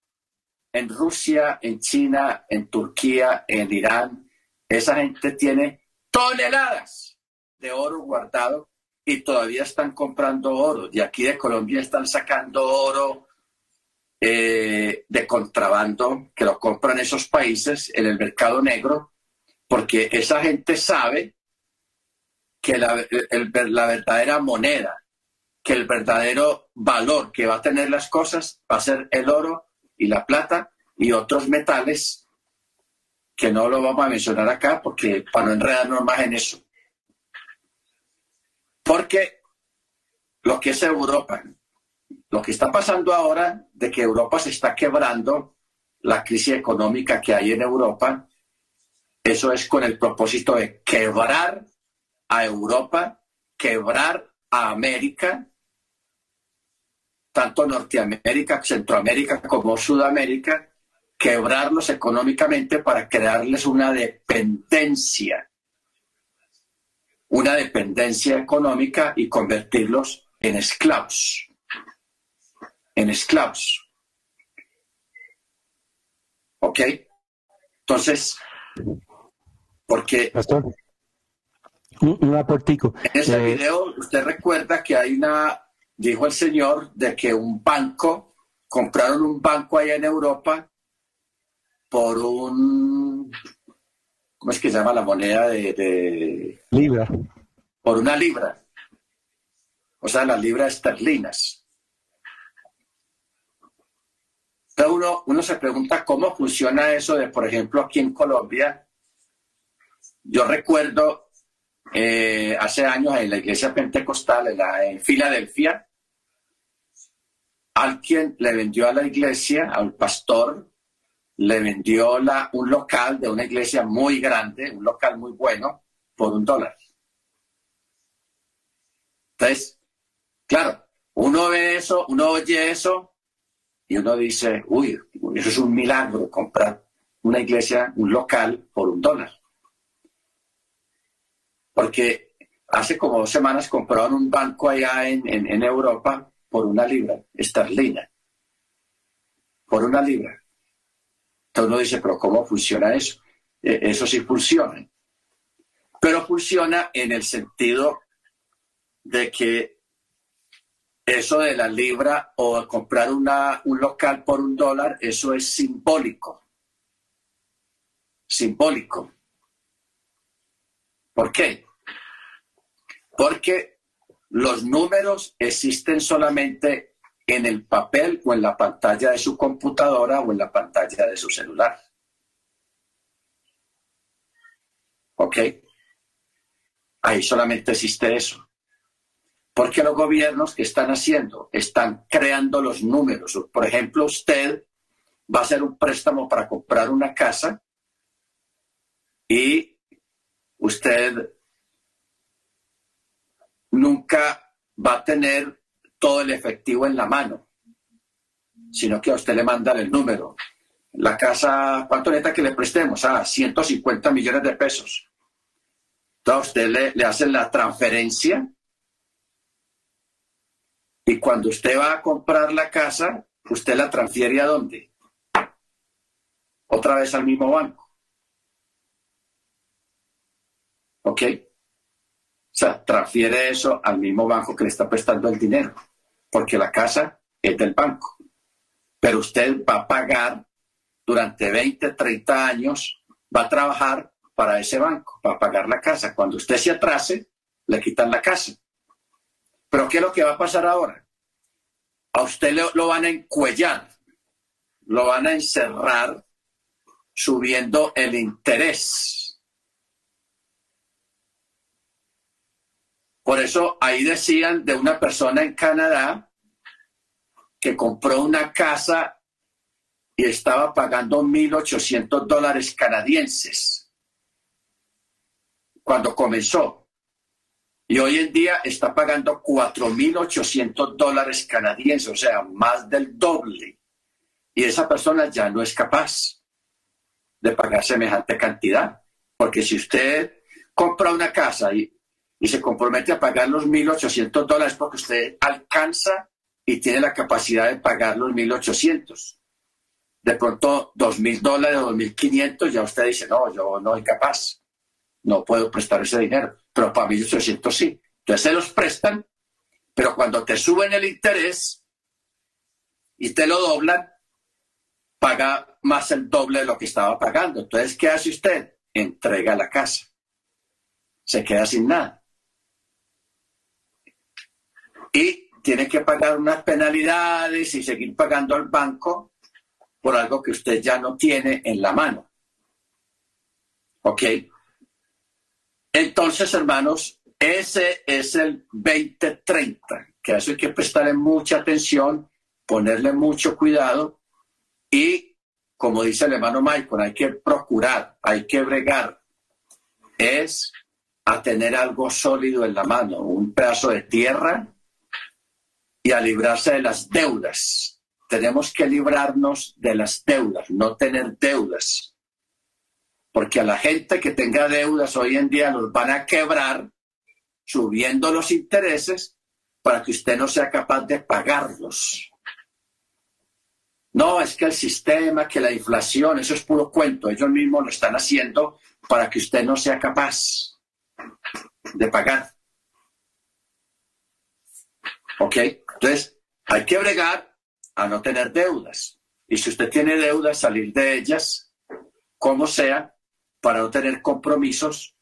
en Rusia, en China, en Turquía, en Irán, esa gente tiene toneladas de oro guardado y todavía están comprando oro. De aquí de Colombia están sacando oro eh, de contrabando que lo compran esos países en el mercado negro, porque esa gente sabe que la, la verdadera moneda, que el verdadero valor que va a tener las cosas va a ser el oro y la plata y otros metales que no lo vamos a mencionar acá porque para no enredarnos más en eso. Porque lo que es Europa, lo que está pasando ahora de que Europa se está quebrando, la crisis económica que hay en Europa, eso es con el propósito de quebrar a Europa, quebrar a América, tanto Norteamérica, Centroamérica como Sudamérica, quebrarlos económicamente para crearles una dependencia, una dependencia económica y convertirlos en esclavos, en esclavos. ¿Ok? Entonces, porque... Pastor, un, aportico. En ese eh, video usted recuerda que hay una, dijo el señor, de que un banco, compraron un banco allá en Europa por un, ¿cómo es que se llama la moneda de, libra? Por una libra. O sea, las libras esterlinas. Entonces uno, uno se pregunta cómo funciona eso de, por ejemplo, aquí en Colombia. Yo recuerdo eh, hace años en la iglesia pentecostal, en, la, Filadelfia, alguien le vendió a la iglesia, al pastor, le vendió la, un local de una iglesia muy grande, un local muy bueno, por un dólar. Entonces, claro, uno ve eso, uno oye eso y uno dice, uy, eso es un milagro comprar una iglesia, un local por un dólar. Porque hace como dos semanas compraron un banco allá en, en Europa por una libra esterlina. Por una libra. Entonces uno dice, pero ¿cómo funciona eso? E, eso sí funciona. Pero funciona en el sentido de que eso de la libra o comprar una, un local por un dólar, eso es simbólico. Simbólico. ¿Por qué? Porque los números existen solamente en el papel o en la pantalla de su computadora o en la pantalla de su celular. ¿Ok? Ahí solamente existe eso. Porque los gobiernos que están haciendo están creando los números. Por ejemplo, usted va a hacer un préstamo para comprar una casa y usted nunca va a tener todo el efectivo en la mano, sino que a usted le mandan el número. La casa, ¿cuánto neta que le prestemos? Ah, 150 millones de pesos. Entonces a usted le, le hacen la transferencia y cuando usted va a comprar la casa, usted la transfiere a dónde? Otra vez al mismo banco. ¿Ok? O sea, transfiere eso al mismo banco que le está prestando el dinero porque la casa es del banco. Pero usted va a pagar durante 20, 30 años, va a trabajar para ese banco, para pagar la casa. Cuando usted se atrase, le quitan la casa. Pero ¿qué es lo que va a pasar ahora? A usted lo, van a encuellar, lo van a encerrar subiendo el interés. Por eso ahí decían de una persona en Canadá que compró una casa y estaba pagando 1.800 dólares canadienses cuando comenzó. Y hoy en día está pagando 4.800 dólares canadienses, o sea, más del doble. Y esa persona ya no es capaz de pagar semejante cantidad. Porque si usted compra una casa y y se compromete a pagar los 1.800 dólares porque usted alcanza y tiene la capacidad de pagar los 1.800. De pronto, 2.000 dólares o 2.500, ya usted dice, no, yo no soy capaz, no puedo prestar ese dinero, pero para 1.800 sí. Entonces se los prestan, pero cuando te suben el interés y te lo doblan, paga más el doble de lo que estaba pagando. Entonces, ¿qué hace usted? Entrega la casa. Se queda sin nada y tiene que pagar unas penalidades y seguir pagando al banco por algo que usted ya no tiene en la mano. ¿Ok? Entonces, hermanos, ese es el 2030, que a eso hay que prestarle mucha atención, ponerle mucho cuidado y, como dice el hermano Michael, hay que procurar, hay que bregar, es a tener algo sólido en la mano, un pedazo de tierra y a librarse de las deudas. Tenemos que librarnos de las deudas, no tener deudas. Porque a la gente que tenga deudas hoy en día los van a quebrar subiendo los intereses para que usted no sea capaz de pagarlos. No, es que el sistema, que la inflación, eso es puro cuento. Ellos mismos lo están haciendo para que usted no sea capaz de pagar. ¿Ok? Entonces, hay que bregar a no tener deudas. Y si usted tiene deudas, salir de ellas, como sea, para no tener compromisos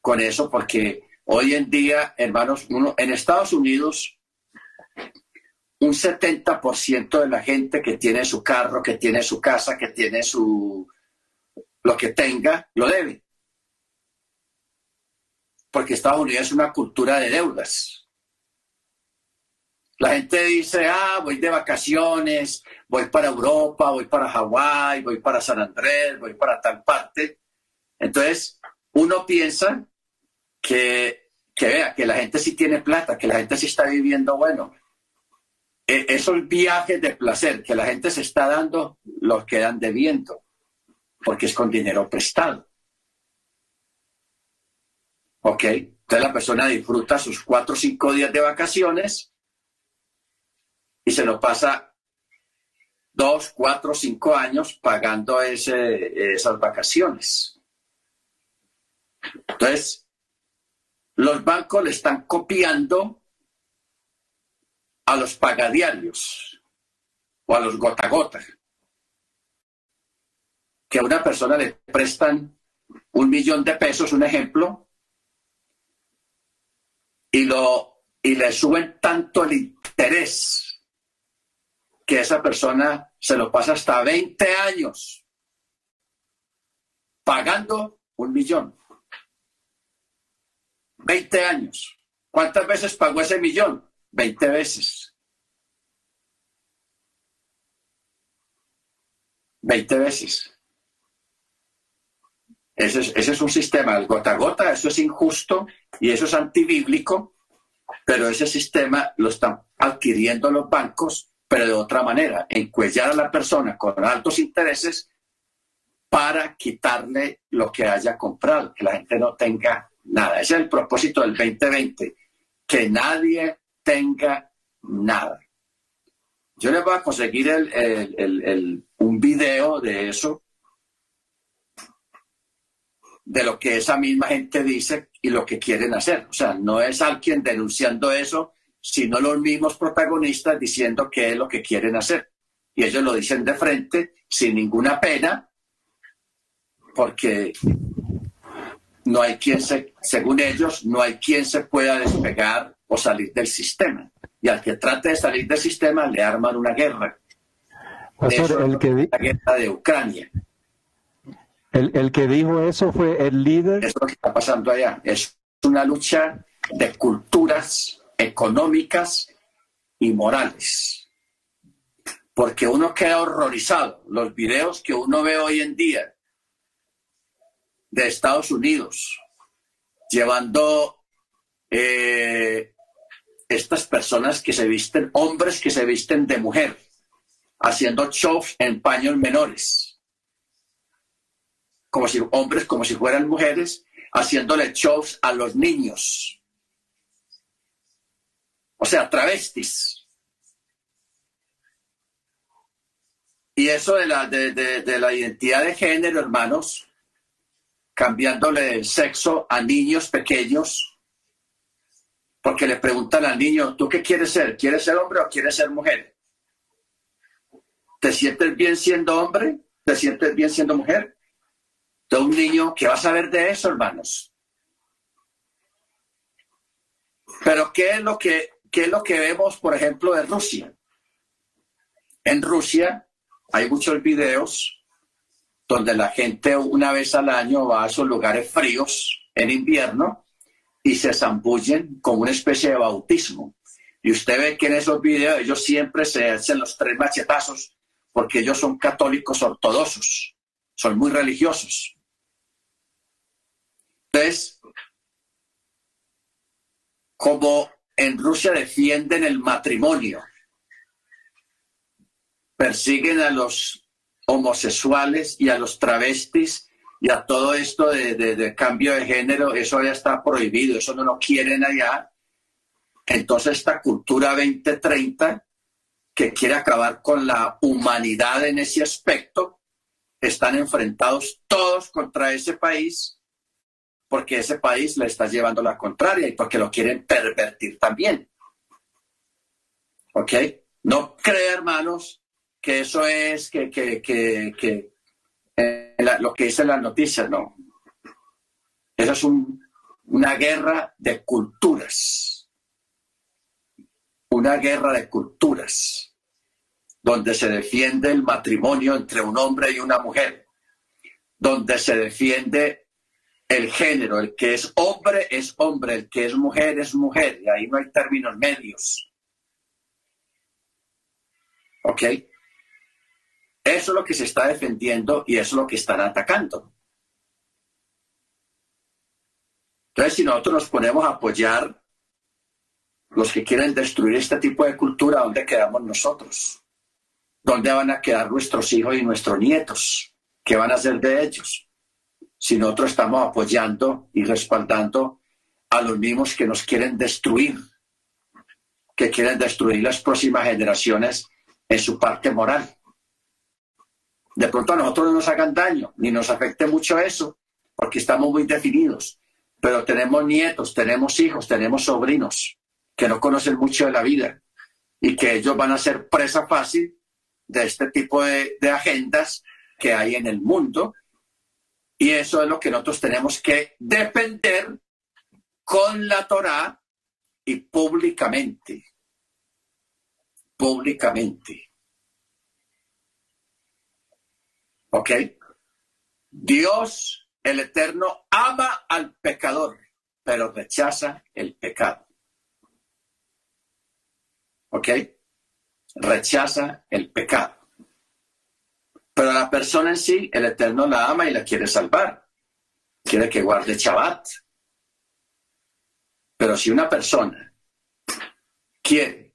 con eso, porque hoy en día, hermanos, uno, en Estados Unidos, un 70% de la gente que tiene su carro, que tiene su casa, que tiene su lo que tenga, lo debe. Porque Estados Unidos es una cultura de deudas. La gente dice, ah, voy de vacaciones, voy para Europa, voy para Hawái, voy para San Andrés, voy para tal parte. Entonces, uno piensa que, que vea, que la gente sí tiene plata, que la gente sí está viviendo bueno. E, esos viajes de placer que la gente se está dando, los quedan debiendo, porque es con dinero prestado. ¿Ok? Entonces la persona disfruta sus cuatro o cinco días de vacaciones y se lo pasa dos, cuatro, cinco años pagando ese, esas vacaciones. Entonces, los bancos le están copiando a los pagadiarios o a los gota gota. Que a una persona le prestan un millón de pesos, un ejemplo, y, lo, y le suben tanto el interés que esa persona se lo pasa hasta 20 años pagando un millón. 20 años. ¿Cuántas veces pagó ese millón? 20 veces. 20 veces. Ese es, un sistema, el gota a gota, eso es injusto y eso es antibíblico, pero ese sistema lo están adquiriendo los bancos pero de otra manera, encuellar a la persona con altos intereses para quitarle lo que haya comprado, que la gente no tenga nada. Ese es el propósito del 2020, que nadie tenga nada. Yo les voy a conseguir un video de eso, de lo que esa misma gente dice y lo que quieren hacer. O sea, no es alguien denunciando eso sino los mismos protagonistas diciendo qué es lo que quieren hacer. Y ellos lo dicen de frente, sin ninguna pena, porque no hay quien se, según ellos, no hay quien se pueda despegar o salir del sistema. Y al que trate de salir del sistema le arman una guerra. el que la guerra de Ucrania. El, el, que dijo eso fue el líder. Es lo que está pasando allá. Es una lucha de culturas económicas y morales. Porque uno queda horrorizado. Los videos que uno ve hoy en día de Estados Unidos llevando eh, estas personas que se visten, hombres que se visten de mujer, haciendo shows en paños menores. Como si hombres, como si fueran mujeres, haciéndole shows a los niños o sea, travestis. Y eso de la, de, la identidad de género, hermanos, cambiándole el sexo a niños pequeños, porque le preguntan al niño, ¿tú qué quieres ser? ¿Quieres ser hombre o quieres ser mujer? ¿Te sientes bien siendo hombre? ¿Te sientes bien siendo mujer? De un niño, ¿qué va a saber de eso, hermanos? Pero ¿qué es lo que ¿Qué es lo que vemos, por ejemplo, de Rusia? En Rusia hay muchos videos donde la gente una vez al año va a esos lugares fríos en invierno y se zambullen como una especie de bautismo. Y usted ve que en esos videos ellos siempre se hacen los tres machetazos porque ellos son católicos ortodoxos, son muy religiosos. Entonces, como en Rusia defienden el matrimonio, persiguen a los homosexuales y a los travestis y a todo esto de, cambio de género, eso ya está prohibido, eso no lo quieren allá. Entonces esta cultura 2030 que quiere acabar con la humanidad en ese aspecto, están enfrentados todos contra ese país porque ese país le está llevando la contraria y porque lo quieren pervertir también. ¿Ok? No cree, hermanos, que eso es que, que, que, eh, lo que dicen las noticias, no. Eso es una guerra de culturas. Una guerra de culturas, donde se defiende el matrimonio entre un hombre y una mujer, donde se defiende el género, el que es hombre es hombre, el que es mujer es mujer, y ahí no hay términos medios. ¿Ok? Eso es lo que se está defendiendo y eso es lo que están atacando. Entonces, si nosotros nos ponemos a apoyar los que quieren destruir este tipo de cultura, ¿dónde quedamos nosotros? ¿Dónde van a quedar nuestros hijos y nuestros nietos? ¿Qué van a hacer de ellos? Si nosotros estamos apoyando y respaldando a los mismos que nos quieren destruir, que quieren destruir las próximas generaciones en su parte moral de pronto a nosotros no nos hagan daño, ni nos afecte mucho eso, porque estamos muy definidos. Pero tenemos nietos, tenemos hijos, tenemos sobrinos que no conocen mucho de la vida y que ellos van a ser presa fácil de este tipo de, de agendas que hay en el mundo. Y eso es lo que nosotros tenemos que defender con la Torá y públicamente. Públicamente. ¿Ok? Dios, el Eterno, ama al pecador, pero rechaza el pecado. ¿Ok? Rechaza el pecado. Pero la persona en sí, el Eterno la ama y la quiere salvar. Quiere que guarde Shabbat. Pero si una persona quiere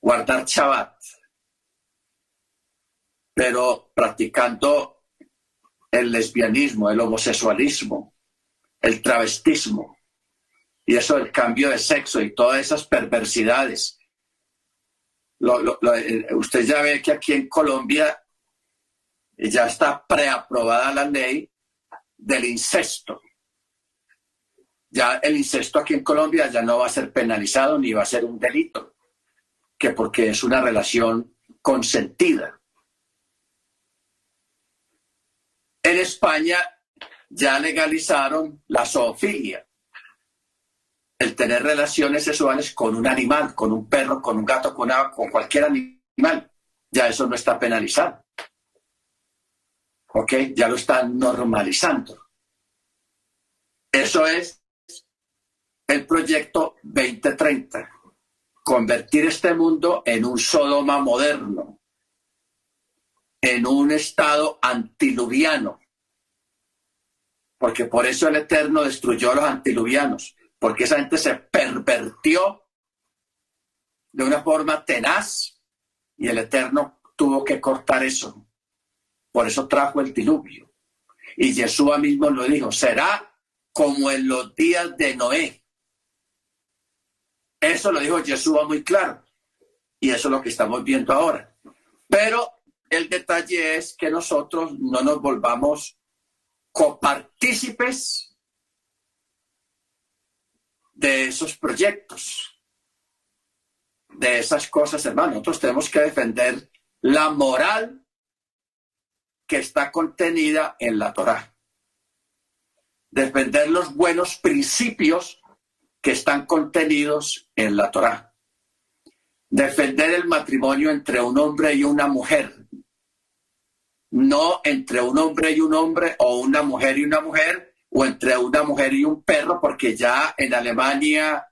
guardar Shabbat pero practicando el lesbianismo, el homosexualismo, el travestismo, y eso el cambio de sexo y todas esas perversidades. Eh, usted ya ve que aquí en Colombia ya está preaprobada la ley del incesto. Ya el incesto aquí en Colombia ya no va a ser penalizado ni va a ser un delito, que porque es una relación consentida. En España ya legalizaron la zoofilia, el tener relaciones sexuales con un animal, con un perro, con un gato, con, con cualquier animal. Ya eso no está penalizado. ¿Ok? Ya lo están normalizando. Eso es el proyecto 2030. Convertir este mundo en un Sodoma moderno en un estado antiluviano. Porque por eso el Eterno destruyó a los antiluvianos, porque esa gente se pervertió de una forma tenaz y el Eterno tuvo que cortar eso. Por eso trajo el diluvio. Y Yeshua mismo lo dijo, será como en los días de Noé. Eso lo dijo Yeshua muy claro. Y eso es lo que estamos viendo ahora. Pero el detalle es que nosotros no nos volvamos copartícipes de esos proyectos, de esas cosas, hermano. Nosotros tenemos que defender la moral que está contenida en la Torah. Defender los buenos principios que están contenidos en la Torah. Defender el matrimonio entre un hombre y una mujer no entre un hombre y un hombre o una mujer y una mujer o entre una mujer y un perro, porque ya en Alemania,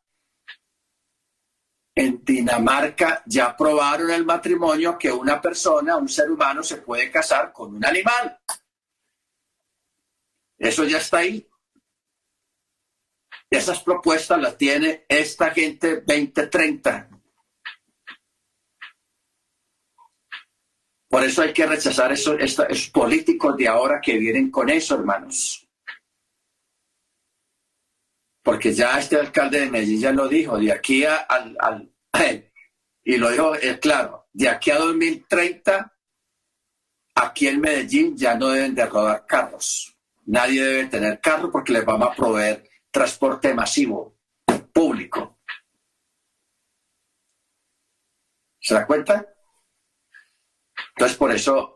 en Dinamarca, ya aprobaron el matrimonio que una persona, un ser humano, se puede casar con un animal. Eso ya está ahí. Esas propuestas las tiene esta gente 2030. Por eso hay que rechazar esos, esos políticos de ahora que vienen con eso, hermanos. Porque ya este alcalde de Medellín ya lo dijo, de aquí a, al, [clears throat] y lo dijo claro, de aquí a 2030, aquí en Medellín ya no deben de rodar carros. Nadie debe tener carro porque les vamos a proveer transporte masivo, público. ¿Se da cuenta? Entonces, por eso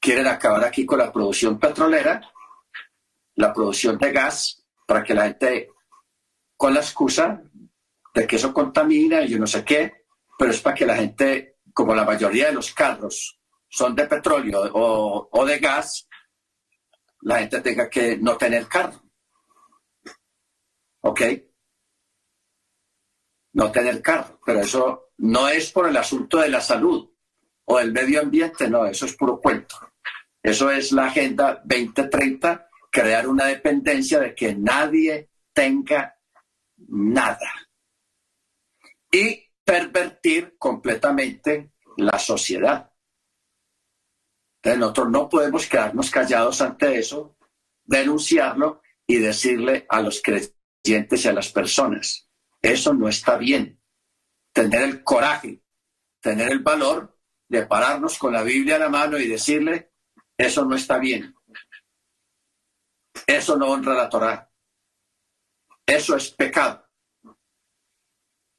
quieren acabar aquí con la producción petrolera, la producción de gas, para que la gente, con la excusa de que eso contamina y yo no sé qué, pero es para que la gente, como la mayoría de los carros son de petróleo o, o de gas, la gente tenga que no tener carro. ¿Ok? No tener carro, pero eso no es por el asunto de la salud o el medio ambiente, no, eso es puro cuento. Eso es la Agenda 2030, crear una dependencia de que nadie tenga nada. Y pervertir completamente la sociedad. Entonces nosotros no podemos quedarnos callados ante eso, denunciarlo y decirle a los creyentes y a las personas, eso no está bien. Tener el coraje, tener el valor de pararnos con la Biblia en la mano y decirle, eso no está bien. Eso no honra la Torá. Eso es pecado.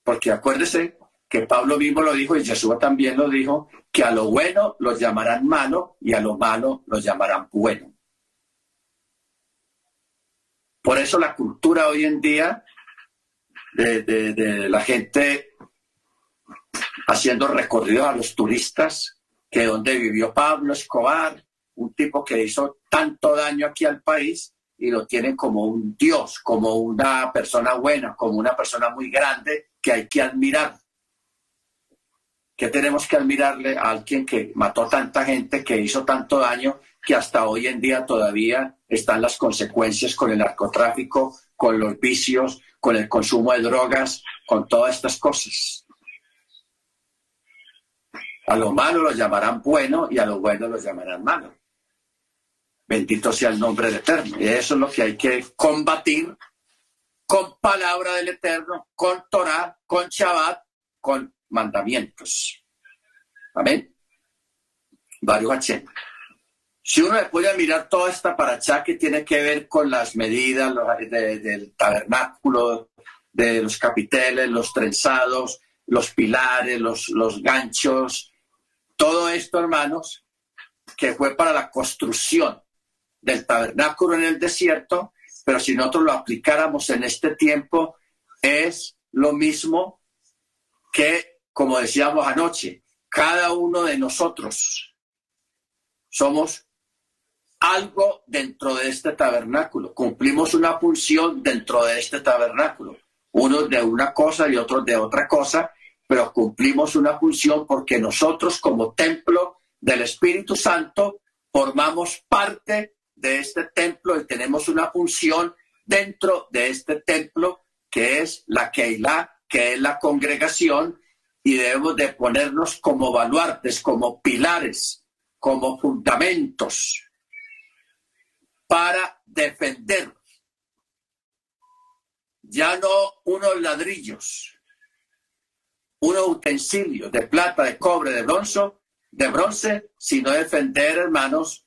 Porque acuérdese que Pablo mismo lo dijo y Jesús también lo dijo, que a lo bueno los llamarán malo y a lo malo los llamarán bueno. Por eso la cultura hoy en día de, de la gente haciendo recorridos a los turistas, que donde vivió Pablo Escobar, un tipo que hizo tanto daño aquí al país y lo tienen como un dios, como una persona buena, como una persona muy grande que hay que admirar. ¿Qué tenemos que admirarle a alguien que mató tanta gente, que hizo tanto daño, que hasta hoy en día todavía están las consecuencias con el narcotráfico, con los vicios, con el consumo de drogas, con todas estas cosas? A lo malo lo llamarán bueno y a lo bueno lo llamarán malo. Bendito sea el nombre del Eterno. Y eso es lo que hay que combatir con palabra del Eterno, con Torah, con Shabbat, con mandamientos. Amén. Varios. Si uno le puede mirar toda esta paracha que tiene que ver con las medidas del tabernáculo, de los capiteles, los trenzados, los pilares, los, los ganchos, todo esto, hermanos, que fue para la construcción del tabernáculo en el desierto, pero si nosotros lo aplicáramos en este tiempo, es lo mismo que, como decíamos anoche, cada uno de nosotros somos algo dentro de este tabernáculo, cumplimos una función dentro de este tabernáculo, unos de una cosa y otros de otra cosa, pero cumplimos una función porque nosotros como templo del Espíritu Santo formamos parte de este templo y tenemos una función dentro de este templo que es la Keilah, que es la congregación y debemos de ponernos como baluartes, como pilares, como fundamentos para defendernos. Ya no unos ladrillos, unos utensilios de plata, de cobre, de bronce, de bronce, sino defender, hermanos,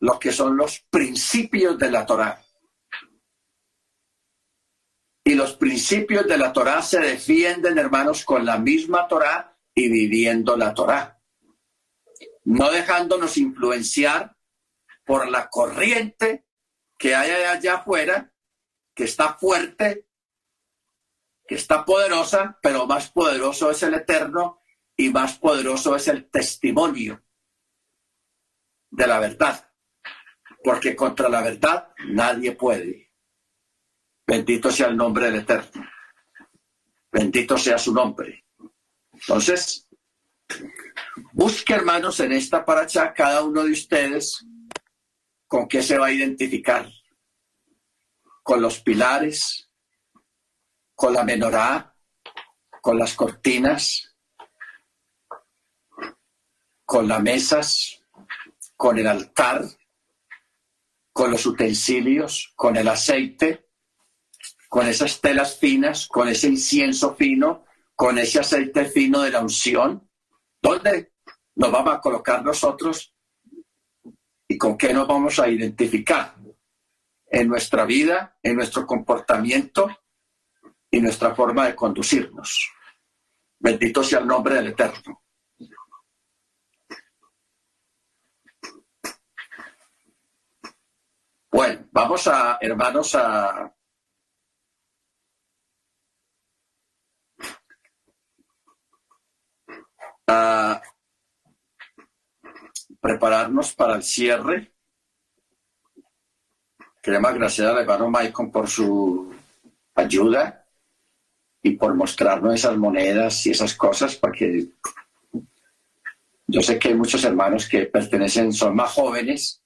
lo que son los principios de la Torá. Y los principios de la Torá se defienden, hermanos, con la misma Torá y viviendo la Torá. No dejándonos influenciar por la corriente que hay allá afuera, que está fuerte que está poderosa, pero más poderoso es el eterno y más poderoso es el testimonio. de la verdad, porque contra la verdad nadie puede. Bendito sea el nombre del Eterno. Bendito sea su nombre. Entonces, busque hermanos en esta paracha cada uno de ustedes con qué se va a identificar. Con los pilares, con la menorá, con las cortinas, con las mesas, con el altar, con los utensilios, con el aceite, con esas telas finas, con ese incienso fino, con ese aceite fino de la unción. ¿Dónde nos vamos a colocar nosotros y con qué nos vamos a identificar en nuestra vida, en nuestro comportamiento y nuestra forma de conducirnos? Bendito sea el nombre del Eterno. Bueno, vamos a, hermanos, a, a prepararnos para el cierre. Queremos agradecer al hermano Maicon por su ayuda y por mostrarnos esas monedas y esas cosas, porque yo sé que hay muchos hermanos que pertenecen, son más jóvenes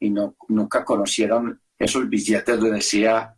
y no, nunca conocieron esos billetes donde decía